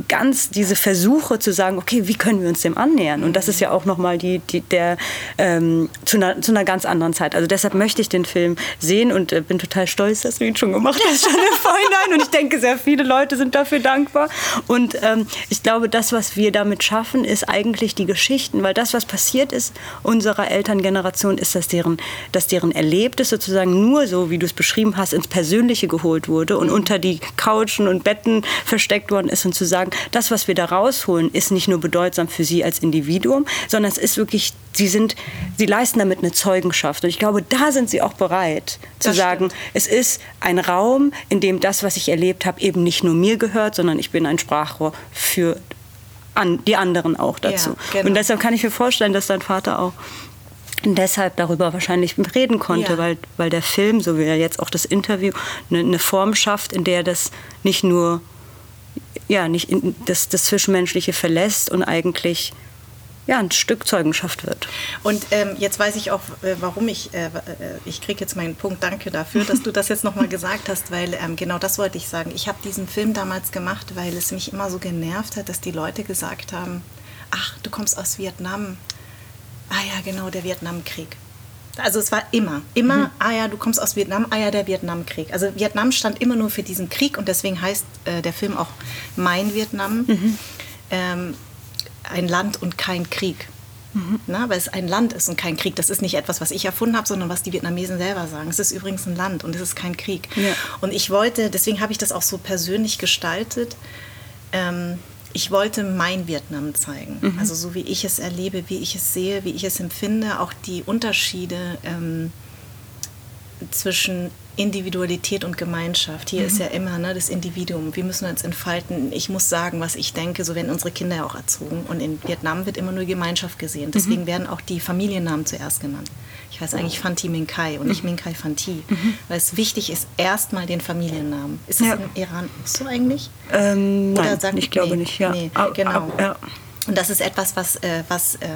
ganz, diese Versuche zu sagen, okay, wie können wir uns dem annähern? Und das ist ja auch nochmal die, die, der ähm, zu, einer, zu einer ganz anderen Zeit. Also deshalb möchte ich den Film sehen und äh, bin total stolz, dass du ihn schon gemacht hast, schon im [LAUGHS] Vorhinein. Und ich denke, sehr viele Leute sind dafür dankbar. Und ähm, ich glaube, das, was wir damit schaffen, ist eigentlich die Geschichten, weil das, was passiert ist unserer Elterngeneration, ist, dass deren, dass deren Erlebtes sozusagen nur so, wie du es beschrieben hast, ins Persönliche geholt wurde und mhm. unter die Couchen und Betten versteckt worden ist und zu sagen, das, was wir da rausholen, ist nicht nur bedeutsam für sie als Individuum, sondern es ist wirklich, sie sind, sie leisten damit eine Zeugenschaft. Und ich glaube, da sind sie auch bereit zu das sagen, stimmt. es ist ein Raum, in dem das, was ich erlebt habe, eben nicht nur mir gehört, sondern ich bin ein Sprachrohr für an, die anderen auch dazu. Ja, genau. Und deshalb kann ich mir vorstellen, dass dein Vater auch deshalb darüber wahrscheinlich reden konnte, ja. weil, weil der Film, so wie er jetzt auch das Interview, eine, eine Form schafft, in der das nicht nur ja, nicht in, das, das Zwischenmenschliche verlässt und eigentlich ja, ein Stück Zeugenschaft wird. Und ähm, jetzt weiß ich auch, äh, warum ich, äh, äh ich kriege jetzt meinen Punkt, danke dafür, dass du das jetzt nochmal gesagt hast, weil ähm, genau das wollte ich sagen. Ich habe diesen Film damals gemacht, weil es mich immer so genervt hat, dass die Leute gesagt haben, ach, du kommst aus Vietnam. Ah ja, genau, der Vietnamkrieg. Also es war immer, immer, mhm. ah ja, du kommst aus Vietnam, ah ja, der Vietnamkrieg. Also Vietnam stand immer nur für diesen Krieg und deswegen heißt äh, der Film auch Mein Vietnam. Mhm. Ähm, ein Land und kein Krieg. Mhm. Na, weil es ein Land ist und kein Krieg. Das ist nicht etwas, was ich erfunden habe, sondern was die Vietnamesen selber sagen. Es ist übrigens ein Land und es ist kein Krieg. Ja. Und ich wollte, deswegen habe ich das auch so persönlich gestaltet. Ähm, ich wollte mein Vietnam zeigen. Mhm. Also so wie ich es erlebe, wie ich es sehe, wie ich es empfinde, auch die Unterschiede ähm, zwischen Individualität und Gemeinschaft. Hier mhm. ist ja immer ne, das Individuum. Wir müssen uns entfalten. Ich muss sagen, was ich denke. So werden unsere Kinder ja auch erzogen. Und in Vietnam wird immer nur Gemeinschaft gesehen. Deswegen mhm. werden auch die Familiennamen zuerst genannt. Ich heiße eigentlich Fanti Minkai und nicht mhm. Minkai Fanti. Mhm. Weil es wichtig ist, erstmal den Familiennamen. Ist das ja. im Iran so eigentlich? Ähm, Oder nein, sagt, ich glaube nee, nicht. Ja. Nee, genau. Ja. Und das ist etwas, was, äh, was äh,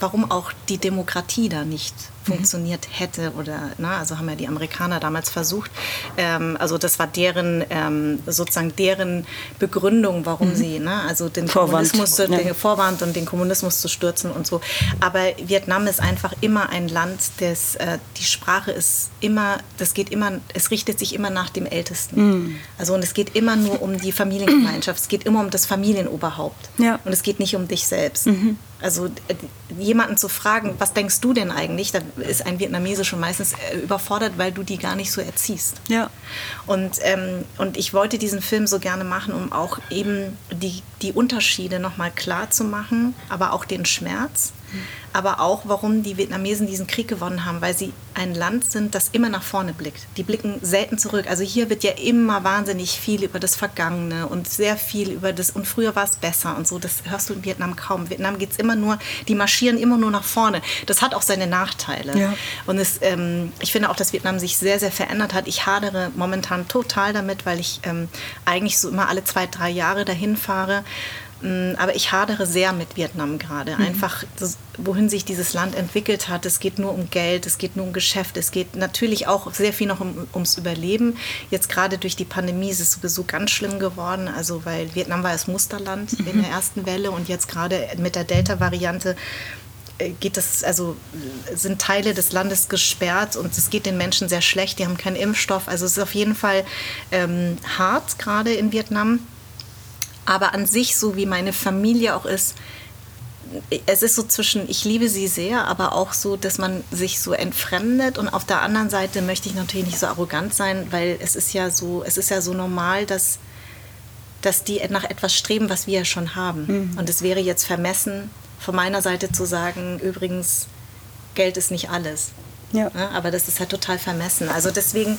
warum auch die Demokratie da nicht. Funktioniert hätte oder na, also haben ja die Amerikaner damals versucht ähm, also das war deren ähm, sozusagen deren Begründung warum mhm. sie na, also den Vorwand. Kommunismus ja. den Vorwand und den Kommunismus zu stürzen und so aber Vietnam ist einfach immer ein Land das äh, die Sprache ist immer das geht immer es richtet sich immer nach dem Ältesten mhm. also und es geht immer nur um die Familiengemeinschaft es geht immer um das Familienoberhaupt ja. und es geht nicht um dich selbst mhm. Also äh, jemanden zu fragen, was denkst du denn eigentlich, da ist ein Vietnamese schon meistens äh, überfordert, weil du die gar nicht so erziehst. Ja. Und, ähm, und ich wollte diesen Film so gerne machen, um auch eben die, die Unterschiede nochmal klar zu machen, aber auch den Schmerz aber auch, warum die Vietnamesen diesen Krieg gewonnen haben, weil sie ein Land sind, das immer nach vorne blickt. Die blicken selten zurück. Also hier wird ja immer wahnsinnig viel über das Vergangene und sehr viel über das, und früher war es besser und so. Das hörst du in Vietnam kaum. In Vietnam geht es immer nur, die marschieren immer nur nach vorne. Das hat auch seine Nachteile. Ja. Und es, ähm, ich finde auch, dass Vietnam sich sehr, sehr verändert hat. Ich hadere momentan total damit, weil ich ähm, eigentlich so immer alle zwei, drei Jahre dahin fahre aber ich hadere sehr mit Vietnam gerade. Mhm. Einfach, das, wohin sich dieses Land entwickelt hat. Es geht nur um Geld, es geht nur um Geschäft, es geht natürlich auch sehr viel noch um, ums Überleben. Jetzt gerade durch die Pandemie ist es sowieso ganz schlimm geworden. Also, weil Vietnam war das Musterland mhm. in der ersten Welle und jetzt gerade mit der Delta-Variante äh, geht das, also sind Teile des Landes gesperrt und es geht den Menschen sehr schlecht. Die haben keinen Impfstoff. Also es ist auf jeden Fall ähm, hart gerade in Vietnam. Aber an sich, so wie meine Familie auch ist, es ist so zwischen, ich liebe sie sehr, aber auch so, dass man sich so entfremdet. Und auf der anderen Seite möchte ich natürlich nicht so arrogant sein, weil es ist ja so, es ist ja so normal, dass, dass die nach etwas streben, was wir ja schon haben. Mhm. Und es wäre jetzt vermessen, von meiner Seite zu sagen, übrigens, Geld ist nicht alles. Ja. ja. aber das ist halt total vermessen. Also deswegen,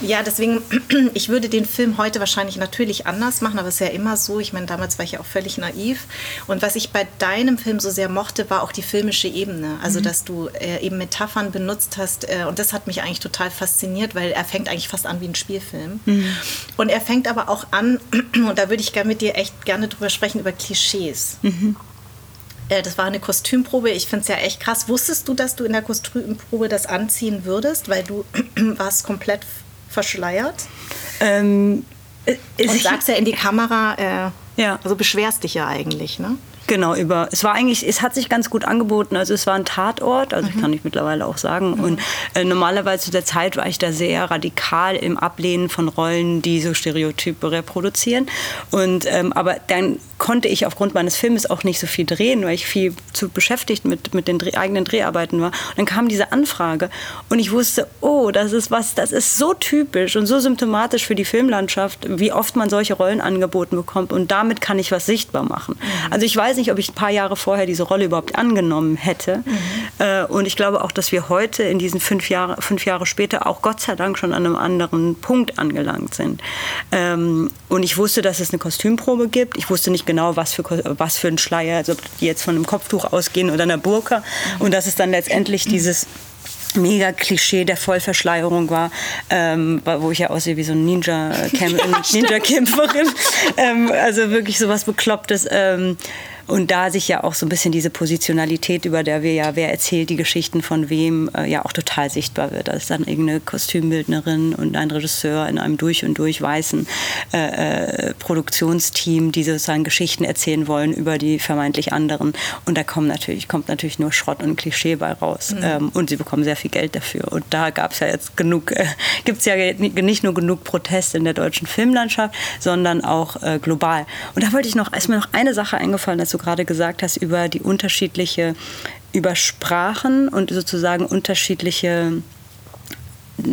ja, deswegen, [CLEARS THROAT] ich würde den Film heute wahrscheinlich natürlich anders machen, aber es ist ja immer so. Ich meine, damals war ich ja auch völlig naiv. Und was ich bei deinem Film so sehr mochte, war auch die filmische Ebene. Also, mhm. dass du äh, eben Metaphern benutzt hast. Äh, und das hat mich eigentlich total fasziniert, weil er fängt eigentlich fast an wie ein Spielfilm. Mhm. Und er fängt aber auch an, [CLEARS THROAT] und da würde ich gerne mit dir echt gerne drüber sprechen, über Klischees. Mhm Äh, das war eine Kostümprobe. Ich finde es ja echt krass. Wusstest du, dass du in der Kostümprobe das anziehen würdest, weil du [CLEARS THROAT] warst komplett verschleiert? Ähm, äh, Und sagst ja in die Kamera, äh, ja. also beschwerst dich ja eigentlich, ne? Genau, über. Es war eigentlich, es hat sich ganz gut angeboten. Also es war ein Tatort, also mhm. kann ich mittlerweile auch sagen. Mhm. Und äh, normalerweise zu der Zeit war ich da sehr radikal im Ablehnen von Rollen, die so Stereotype reproduzieren. Und ähm, aber dann konnte ich aufgrund meines Filmes auch nicht so viel drehen, weil ich viel zu beschäftigt mit, mit den Dreh, eigenen Dreharbeiten war. Und dann kam diese Anfrage und ich wusste, oh, das ist was, das ist so typisch und so symptomatisch für die Filmlandschaft, wie oft man solche Rollen angeboten bekommt und damit kann ich was sichtbar machen. Mhm. Also ich weiß nicht, ob ich ein paar Jahre vorher diese Rolle überhaupt angenommen hätte. Mhm. Äh, und ich glaube auch, dass wir heute in diesen fünf Jahre, fünf Jahre später auch Gott sei Dank schon an einem anderen Punkt angelangt sind. Und ich wusste, dass es eine Kostümprobe gibt. Ich wusste nicht genau, was für, was für ein Schleier, also die jetzt von einem Kopftuch ausgehen oder einer Burka. Und dass es dann letztendlich dieses mega Klischee der Vollverschleierung war, ähm, wo ich ja aussehe wie so ein Ninja-Kämpferin. Ninja [LAUGHS] ähm, also wirklich so was Beklopptes. Ähm, und da sich ja auch so ein bisschen diese Positionalität, über der wir ja, wer erzählt die Geschichten von wem, äh, ja auch total sichtbar wird. Da ist dann irgendeine Kostümbildnerin und ein Regisseur in einem durch und durch weißen äh, äh, Produktionsteam, die sozusagen Geschichten erzählen wollen über die vermeintlich anderen. Und da kommt natürlich, kommt natürlich nur Schrott und Klischee bei raus. Mhm. Ähm, und sie bekommen sehr viel Geld dafür. Und da gab es ja jetzt genug, äh, gibt es ja nicht nur genug Proteste in der deutschen Filmlandschaft, sondern auch äh, global. Und da wollte ich noch, ist mir noch eine Sache eingefallen gerade gesagt hast, über die unterschiedliche, über Sprachen und sozusagen unterschiedliche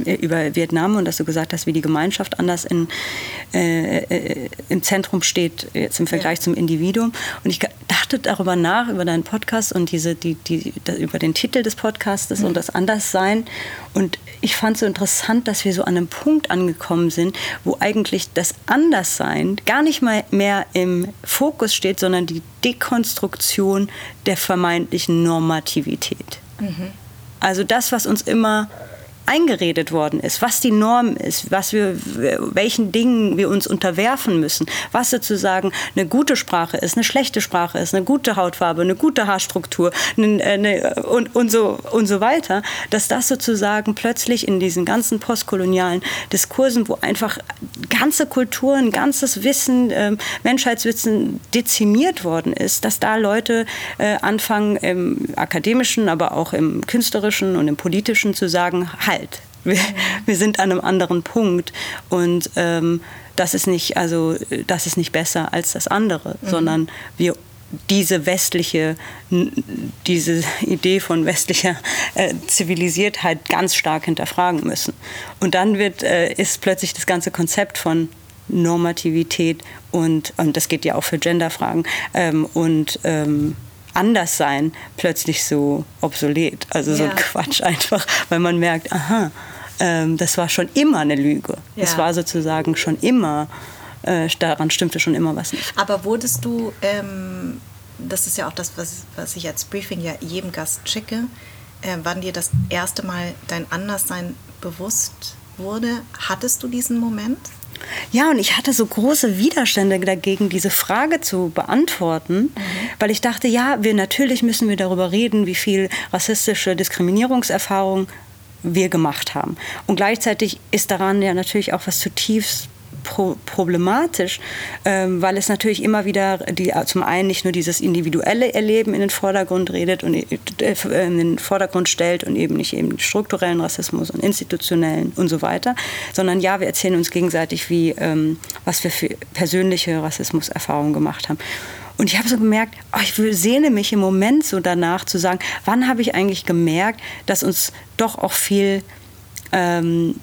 äh, über Vietnam und dass du gesagt hast, wie die Gemeinschaft anders in, äh, äh, im Zentrum steht, jetzt im Vergleich ja. zum Individuum. Und ich dachte darüber nach, über deinen Podcast und diese, die, die, über den Titel des Podcasts mhm. und das Anderssein. Und ich fand es so interessant, dass wir so an einem Punkt angekommen sind, wo eigentlich das Anderssein gar nicht mal mehr im Fokus steht, sondern die Dekonstruktion der vermeintlichen Normativität. Mhm. Also das, was uns immer eingeredet worden ist, was die Norm ist, was wir, welchen Dingen wir uns unterwerfen müssen, was sozusagen eine gute Sprache ist, eine schlechte Sprache ist, eine gute Hautfarbe, eine gute Haarstruktur eine, eine, und, und, so, und so weiter, dass das sozusagen plötzlich in diesen ganzen postkolonialen Diskursen, wo einfach ganze Kulturen, ganzes Wissen, äh, Menschheitswissen dezimiert worden ist, dass da Leute äh, anfangen, im akademischen, aber auch im künstlerischen und im politischen zu sagen, halt, alt. Wir, wir sind an einem anderen Punkt und ähm, das ist nicht, also das ist nicht besser als das andere, mhm. sondern wir diese westliche, diese Idee von westlicher äh, Zivilisiertheit ganz stark hinterfragen müssen. Und dann wird, äh, ist plötzlich das ganze Konzept von Normativität und, und das geht ja auch für Genderfragen ähm, und ähm, Anderssein plötzlich so obsolet. Also ja. so ein Quatsch einfach, weil man merkt, aha, ähm, das war schon immer eine Lüge. Es ja. war sozusagen schon immer, äh, daran stimmte schon immer was nicht. Aber wurdest du, ähm, das ist ja auch das, was, was ich als Briefing ja jedem Gast schicke, äh, wann dir das erste Mal dein Anderssein bewusst wurde, hattest du diesen Moment? Ja, und ich hatte so große Widerstände dagegen, diese Frage zu beantworten, mhm. weil ich dachte, ja, wir natürlich müssen wir darüber reden, wie viel rassistische Diskriminierungserfahrung wir gemacht haben. Und gleichzeitig ist daran ja natürlich auch was zutiefst pro problematisch, ähm, weil es natürlich immer wieder die, zum einen nicht nur dieses individuelle Erleben in den Vordergrund redet und äh, in den Vordergrund stellt und eben nicht eben strukturellen Rassismus und institutionellen und so weiter, sondern ja, wir erzählen uns gegenseitig, wie, ähm, was wir für persönliche Rassismuserfahrungen gemacht haben. Und ich habe so gemerkt, oh, ich sehne mich im Moment so danach zu sagen, wann habe ich eigentlich gemerkt, dass uns doch auch viel ähm,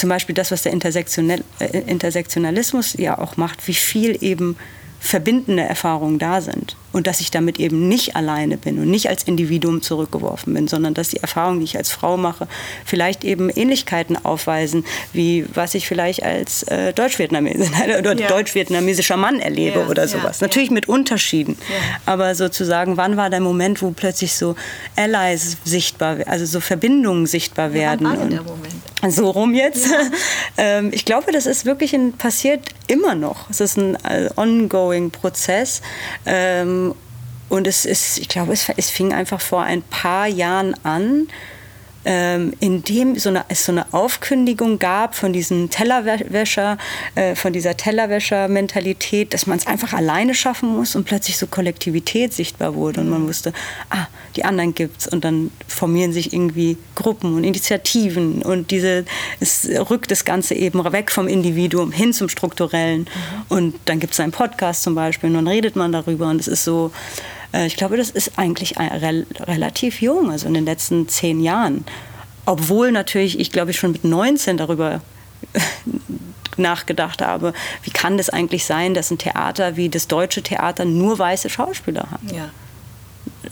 zum Beispiel das, was der Intersektionell, äh, Intersektionalismus ja auch macht, wie viel eben verbindende Erfahrungen da sind und dass ich damit eben nicht alleine bin und nicht als Individuum zurückgeworfen bin, sondern dass die Erfahrungen, die ich als Frau mache, vielleicht eben Ähnlichkeiten aufweisen, wie was ich vielleicht als äh, Deutsch-Vietnamesin [LAUGHS] oder ja. deutsch-vietnamesischer Mann erlebe ja, oder sowas. Ja, Natürlich mit Unterschieden, aber sozusagen, wann war der Moment, wo plötzlich so Allies sichtbar, also so Verbindungen sichtbar werden? Wann war der Moment? So rum jetzt. [LAUGHS] ähm, ich glaube, das ist wirklich ein, passiert immer noch. Es ist ein äh, ongoing Prozess. Ähm, und es ist, ich glaube, es, es fing einfach vor ein paar Jahren an, ähm, in dem so eine, es so eine Aufkündigung gab von diesem Tellerwäscher, äh, von dieser Tellerwäscher-Mentalität, dass man es einfach alleine schaffen muss und plötzlich so Kollektivität sichtbar wurde und man wusste, ah, die anderen gibt's. Und dann formieren sich irgendwie Gruppen und Initiativen und diese, es rückt das Ganze eben weg vom Individuum hin zum Strukturellen. Mhm. und dann gibt es einen Podcast zum Beispiel und dann redet man darüber und es ist so, ich glaube, das ist eigentlich relativ jung, also in den letzten zehn Jahren. Obwohl natürlich, ich glaube, ich schon mit 19 darüber [LAUGHS] nachgedacht habe, wie kann das eigentlich sein, dass ein Theater wie das deutsche Theater nur weiße Schauspieler hat. Ja.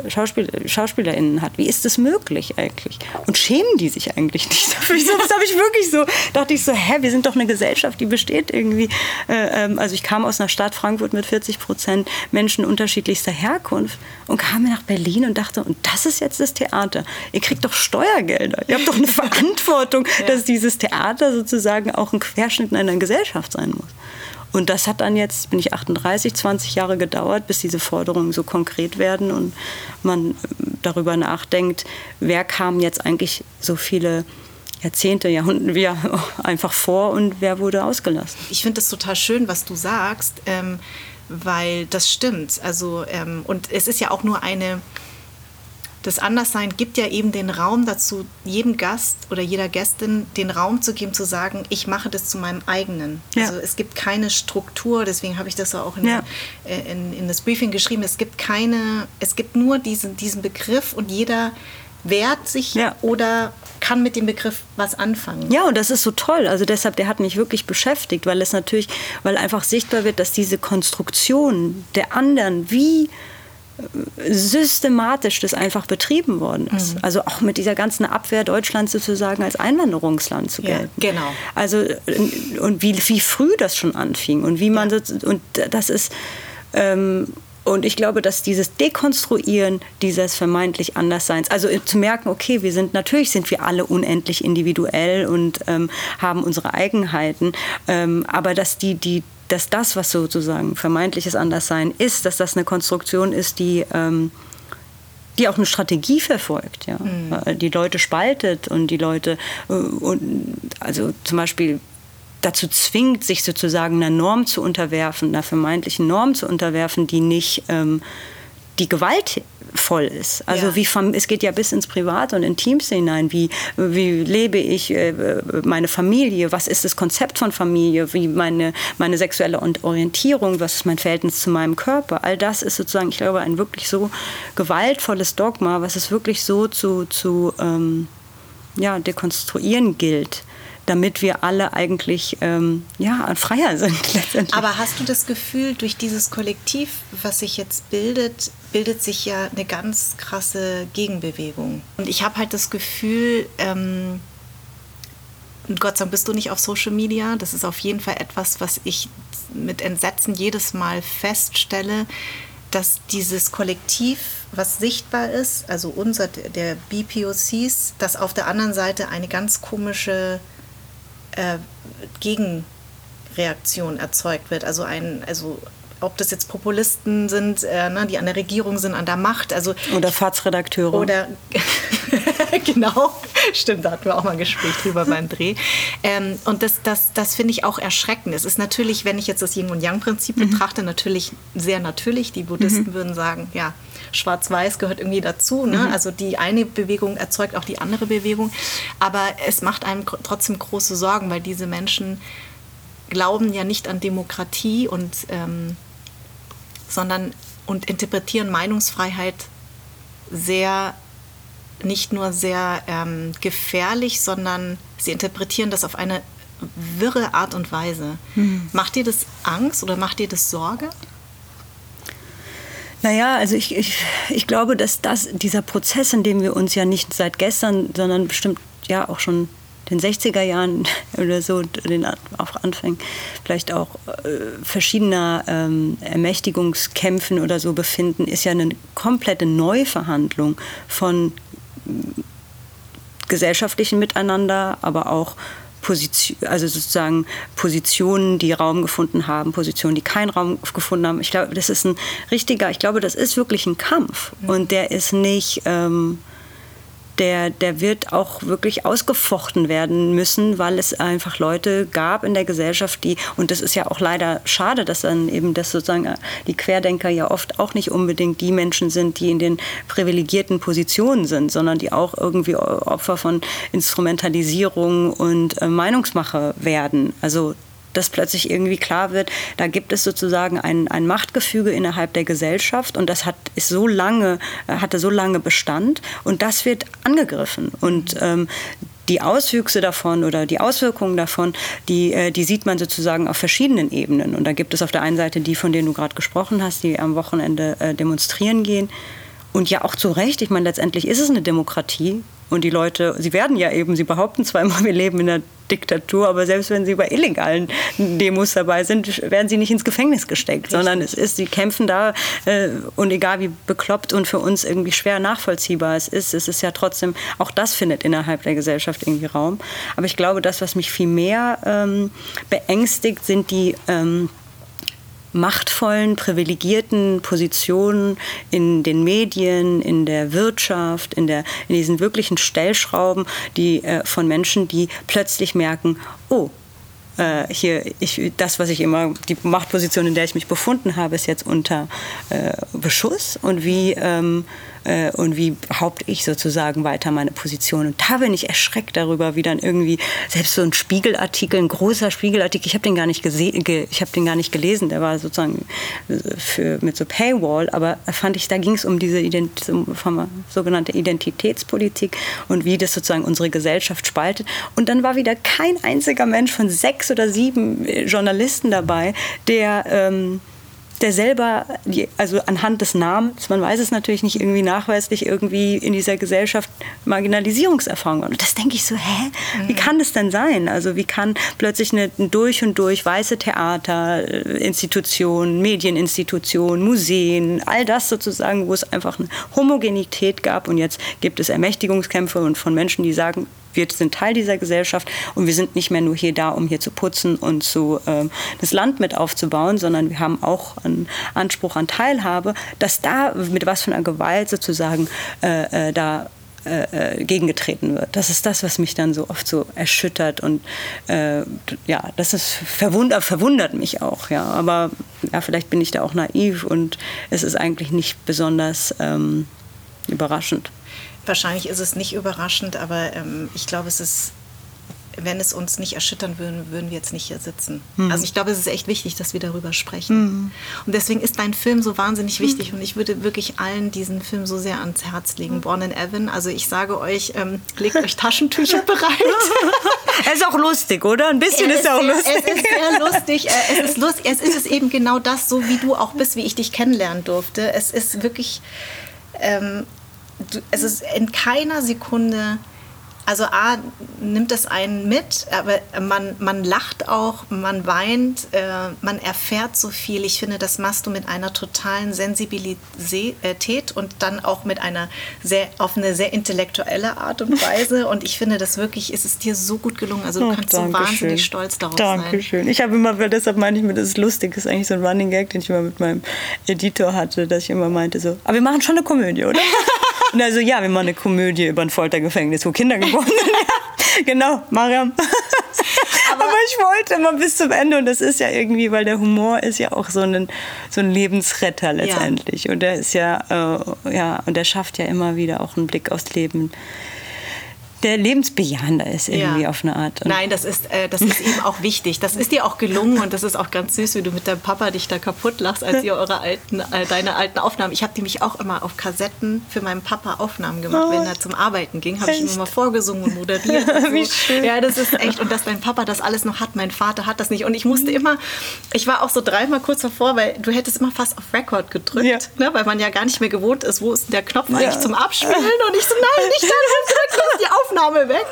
Schauspiel, SchauspielerInnen hat. Wie ist das möglich eigentlich? Und schämen die sich eigentlich nicht dafür? [LAUGHS] Das habe ich wirklich so, dachte ich so, hä, wir sind doch eine Gesellschaft, die besteht irgendwie. Äh, ähm, also ich kam aus einer Stadt Frankfurt mit 40 Prozent Menschen unterschiedlichster Herkunft und kam nach Berlin und dachte, und das ist jetzt das Theater. Ihr kriegt doch Steuergelder. Ihr habt doch eine [LAUGHS] Verantwortung, ja. dass dieses Theater sozusagen auch ein Querschnitt in einer Gesellschaft sein muss. Und das hat dann jetzt, bin ich 38, 20 Jahre gedauert, bis diese Forderungen so konkret werden und man äh, darüber nachdenkt, wer kam jetzt eigentlich so viele Jahrzehnte, Jahrhunderte [LAUGHS] einfach vor und wer wurde ausgelassen. Ich finde das total schön, was du sagst, ähm, weil das stimmt. Also, ähm, und es ist ja auch nur eine das Anderssein gibt ja eben den Raum dazu, jedem Gast oder jeder Gästin den Raum zu geben, zu sagen, ich mache das zu meinem eigenen. Ja. Also es gibt keine Struktur, deswegen habe ich das auch in, ja. Äh, in, in, das Briefing geschrieben, es gibt keine, es gibt nur diesen, diesen Begriff und jeder wehrt sich ja. oder kann mit dem Begriff was anfangen. Ja, und das ist so toll. Also deshalb, der hat mich wirklich beschäftigt, weil es natürlich, weil einfach sichtbar wird, dass diese Konstruktion der anderen wie systematisch das einfach betrieben worden ist. Mhm. Also auch mit dieser ganzen Abwehr Deutschlands sozusagen als Einwanderungsland zu gelten. Ja, genau. Also und wie, wie früh das schon anfing und wie man ja. das, und das ist ähm, und ich glaube, dass dieses Dekonstruieren dieses vermeintlich Andersseins, also zu merken, okay, wir sind natürlich sind wir alle unendlich individuell und ähm, haben unsere Eigenheiten, ähm, aber dass die die dass das, was sozusagen vermeintliches Anderssein ist, dass das eine Konstruktion ist, die, ähm, die auch eine Strategie verfolgt, ja. Mhm. die Leute spaltet und die Leute, äh, und, also zum Beispiel dazu zwingt, sich sozusagen einer Norm zu unterwerfen, einer vermeintlichen Norm zu unterwerfen, die nicht ähm, die Gewalt voll ist. Also ja. wie es geht ja bis ins Private und Intimste hinein. Wie, wie lebe ich äh, meine Familie? Was ist das Konzept von Familie? Wie meine, meine sexuelle Orientierung? Was ist mein Verhältnis zu meinem Körper? All das ist sozusagen, ich glaube, ein wirklich so gewaltvolles Dogma, was es wirklich so zu, zu ähm, ja, dekonstruieren gilt damit wir alle eigentlich ähm, ja, freier [LAUGHS] sind. Aber hast du das Gefühl, durch dieses Kollektiv, was sich jetzt bildet, bildet sich ja eine ganz krasse Gegenbewegung. Und ich habe halt das Gefühl, ähm, Gott sei Dank bist du nicht auf Social Media. Das ist auf jeden Fall etwas, was ich mit Entsetzen jedes Mal feststelle, dass dieses Kollektiv, was sichtbar ist, also unser, der BPOCs, dass auf der anderen Seite eine ganz komische äh, Gegenreaktion erzeugt wird. Also ein, also ob das jetzt Populisten sind, äh, ne, die an der Regierung sind, an der Macht. Also, oder FAZ-Redakteure. Oder, [LAUGHS] genau, stimmt, da hatten wir auch mal ein Gespräch drüber beim Dreh. Ähm, und das, das, das finde ich auch erschreckend. Es ist natürlich, wenn ich jetzt das Yin- und Yang-Prinzip mhm. betrachte, natürlich sehr natürlich. Die Buddhisten mhm. würden sagen, ja, Schwarz-Weiß gehört irgendwie dazu. Ne? Mhm. Also die eine Bewegung erzeugt auch die andere Bewegung. Aber es macht einem trotzdem große Sorgen, weil diese Menschen glauben ja nicht an Demokratie und ähm, sondern und interpretieren Meinungsfreiheit sehr nicht nur sehr ähm, gefährlich, sondern sie interpretieren das auf eine wirre Art und Weise. Mhm. Macht dir das Angst oder macht dir das Sorge? Naja, also ich, ich, ich glaube, dass das, dieser Prozess, in dem wir uns ja nicht seit gestern, sondern bestimmt ja auch schon den 60er Jahren [LAUGHS] oder so, den auch Anfängen, vielleicht auch äh, verschiedener ähm, Ermächtigungskämpfen oder so befinden, ist ja eine komplette Neuverhandlung von gesellschaftlichen Miteinander, aber auch Position, also sozusagen Positionen, die Raum gefunden haben, Positionen, die keinen Raum gefunden haben. Ich glaube, das ist ein richtiger, ich glaube, das ist wirklich ein Kampf. Und der ist nicht, ähm, der, der wird auch wirklich ausgefochten werden müssen, weil es einfach Leute gab in der Gesellschaft, die, und das ist ja auch leider schade, dass dann eben das sozusagen die Querdenker ja oft auch nicht unbedingt die Menschen sind, die in den privilegierten Positionen sind, sondern die auch irgendwie Opfer von Instrumentalisierung und äh, Meinungsmache werden. Also dass plötzlich irgendwie klar wird, da gibt es sozusagen ein, ein Machtgefüge innerhalb der Gesellschaft und das hat, ist so lange, äh, hatte so lange Bestand und das wird angegriffen. Und ähm, die Auswüchse davon oder die Auswirkungen davon, die, äh, die sieht man sozusagen auf verschiedenen Ebenen. Und da gibt es auf der einen Seite die, von denen du gerade gesprochen hast, die am Wochenende äh, demonstrieren gehen. Und ja auch zu Recht, ich meine, letztendlich ist es eine Demokratie und die Leute, sie werden ja eben, sie behaupten zwar immer, [LAUGHS] wir leben in einer Diktatur, aber selbst wenn sie bei illegalen Demos dabei sind, werden sie nicht ins Gefängnis gesteckt, Richtig. sondern es ist, sie kämpfen da äh, und egal wie bekloppt und für uns irgendwie schwer nachvollziehbar es ist, es ist ja trotzdem, auch das findet innerhalb der Gesellschaft irgendwie Raum. Aber ich glaube, das, was mich viel mehr ähm, beängstigt, sind die ähm, machtvollen, privilegierten Positionen in den Medien, in der Wirtschaft, in, der, in diesen wirklichen Stellschrauben, die äh, von Menschen, die plötzlich merken, oh, äh, hier, ich, das, was ich immer, die Machtposition, in der ich mich befunden habe, ist jetzt unter äh, Beschuss. Und wie ähm, äh, und wie behaupte ich sozusagen weiter meine Position. Und da bin ich erschreckt darüber, wie dann irgendwie selbst so ein Spiegelartikel, ein großer Spiegelartikel, ich habe den gar nicht den gar nicht gelesen, der war sozusagen für, mit so Paywall, aber fand ich, da ging es um diese Ident um, sogenannte Identitätspolitik und wie das sozusagen unsere Gesellschaft spaltet. Und dann war wieder kein einziger Mensch von sechs oder sieben Journalisten dabei, der ähm, der selber, also anhand des Namens, man weiß es natürlich nicht irgendwie nachweislich, irgendwie in dieser Gesellschaft Marginalisierungserfahrung. Und das denke ich so, hä? Wie mhm. kann das denn sein? Also wie kann plötzlich eine durch und durch weiße Theater, äh, Institutionen, Medieninstitutionen, Museen, all das sozusagen, wo es einfach eine Homogenität gab und jetzt gibt es Ermächtigungskämpfe und von Menschen, die sagen, wir sind Teil dieser Gesellschaft und wir sind nicht mehr nur hier da, um hier zu putzen und zu, äh, das Land mit aufzubauen, sondern wir haben auch einen Anspruch an Teilhabe, dass da mit was von einer Gewalt sozusagen äh, äh, da äh, äh, gegengetreten wird. Das ist das, was mich dann so oft so erschüttert und äh, ja, das ist verwundert, verwundert mich auch, ja. Aber ja, vielleicht bin ich da auch naiv und es ist eigentlich nicht besonders ähm, überraschend. Wahrscheinlich ist es nicht überraschend, aber ähm, ich glaube, es ist, wenn es uns nicht erschüttern würde, würden wir jetzt nicht hier sitzen. Mhm. Also ich glaube, es ist echt wichtig, dass wir darüber sprechen. Mhm. Und deswegen ist dein Film so wahnsinnig wichtig mhm. und ich würde wirklich allen diesen Film so sehr ans Herz legen. Mhm. Born in Evan, also ich sage euch, ähm, legt euch Taschentücher [LAUGHS] bereit. er ist auch lustig, oder? Ein bisschen ist, ist, er auch lustig. Es ist sehr lustig. Es ist lustig. Es ist eben genau das, so wie du auch bist, wie ich dich kennenlernen durfte. Es ist wirklich ähm, du, es ist in keiner Sekunde also A, nimmt es einen mit, aber man, man lacht auch, man weint, äh, man erfährt so viel. Ich finde, das machst du mit einer totalen Sensibilität und dann auch mit einer sehr, auf eine sehr intellektuelle Art und Weise. [LAUGHS] Und ich finde, das wirklich, ist es dir so gut gelungen. Also du kannst so wahnsinnig schön. stolz darauf Dankeschön. sein. Dankeschön. Ich habe immer, deshalb meine ich mir, das ist lustig, das ist eigentlich so ein Running Gag, den ich immer mit meinem Editor hatte, dass ich immer meinte so, aber wir machen schon eine Komödie, oder? [LAUGHS] Und also ja, wir machen eine Komödie über ein Foltergefängnis, wo Kinder geboren sind. [LAUGHS] genau, Mariam. [LAUGHS] Aber, Aber, ich wollte immer bis zum Ende und das ist ja irgendwie, weil der Humor ist ja auch so ein, so ein Lebensretter letztendlich. Ja. Und der ist ja, äh, ja, und der schafft ja immer wieder auch einen Blick aufs Leben der lebensbejahender ist irgendwie ja. auf eine Art. Und Nein, das ist, äh, das ist [LAUGHS] eben auch wichtig. Das ist dir auch gelungen und das ist auch ganz süß, wie du mit deinem Papa dich da kaputt lachst, als ihr eure alten, äh, deine alten Aufnahmen. Ich habe nämlich auch immer auf Kassetten für meinen Papa Aufnahmen gemacht, oh, wenn er zum Arbeiten ging, habe ich ihm immer vorgesungen und moderiert. [LAUGHS] Wie schön. Ja, das ist echt. Und dass dein Papa das alles noch hat, mein Vater hat das nicht. Und ich musste immer, ich war auch so dreimal kurz davor, weil du hättest immer fast auf Record gedrückt, ja. ne, weil man ja gar nicht mehr gewohnt ist, wo ist der Knopf eigentlich zum Abspielen. Und ich so, nein, nicht da drücken, die Aufnahme Aufnahme weg.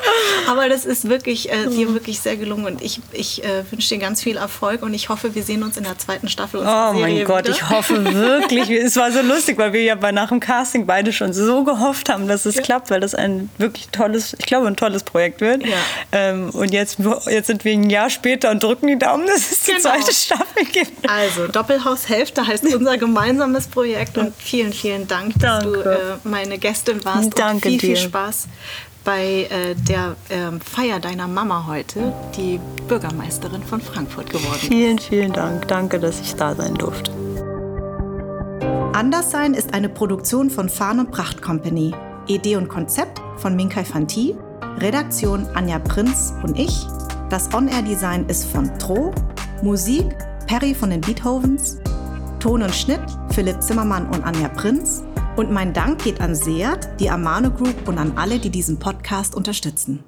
Aber das ist wirklich äh, dir wirklich sehr gelungen und ich, ich äh, wünsche dir ganz viel Erfolg und ich hoffe, wir sehen uns in der zweiten Staffel unserer Oh mein Gott, wieder. ich hoffe wirklich. es war so lustig, weil wir ja bei nach dem Casting beide schon so gehofft haben, dass es ja. klappt, weil das ein wirklich tolles, ich glaube, ein tolles Projekt wird. Ja. Ähm, und jetzt, jetzt sind wir ein Jahr später und drücken die Daumen, dass es genau. die zweite Staffel gibt. Also Doppelhaus Hälfte heißt unser gemeinsames Projekt und vielen, vielen Dank, dass Danke. du äh, meine Gästin warst. Danke und viel, dir. viel Spaß bei äh, der äh, Feier deiner Mama heute, die Bürgermeisterin von Frankfurt geworden ist. Vielen, vielen Dank. Danke, dass ich da sein durfte. Anderssein ist eine Produktion von Farn und Pracht Company. Idee und Konzept von Minkai Fanti, Redaktion Anja Prinz und ich. Das On-Air-Design ist von Tro, Musik Perry von den Beethovens, Ton und Schnitt Philipp Zimmermann und Anja Prinz und mein Dank geht an Seat, die Amano Group und an alle, die diesen Podcast unterstützen.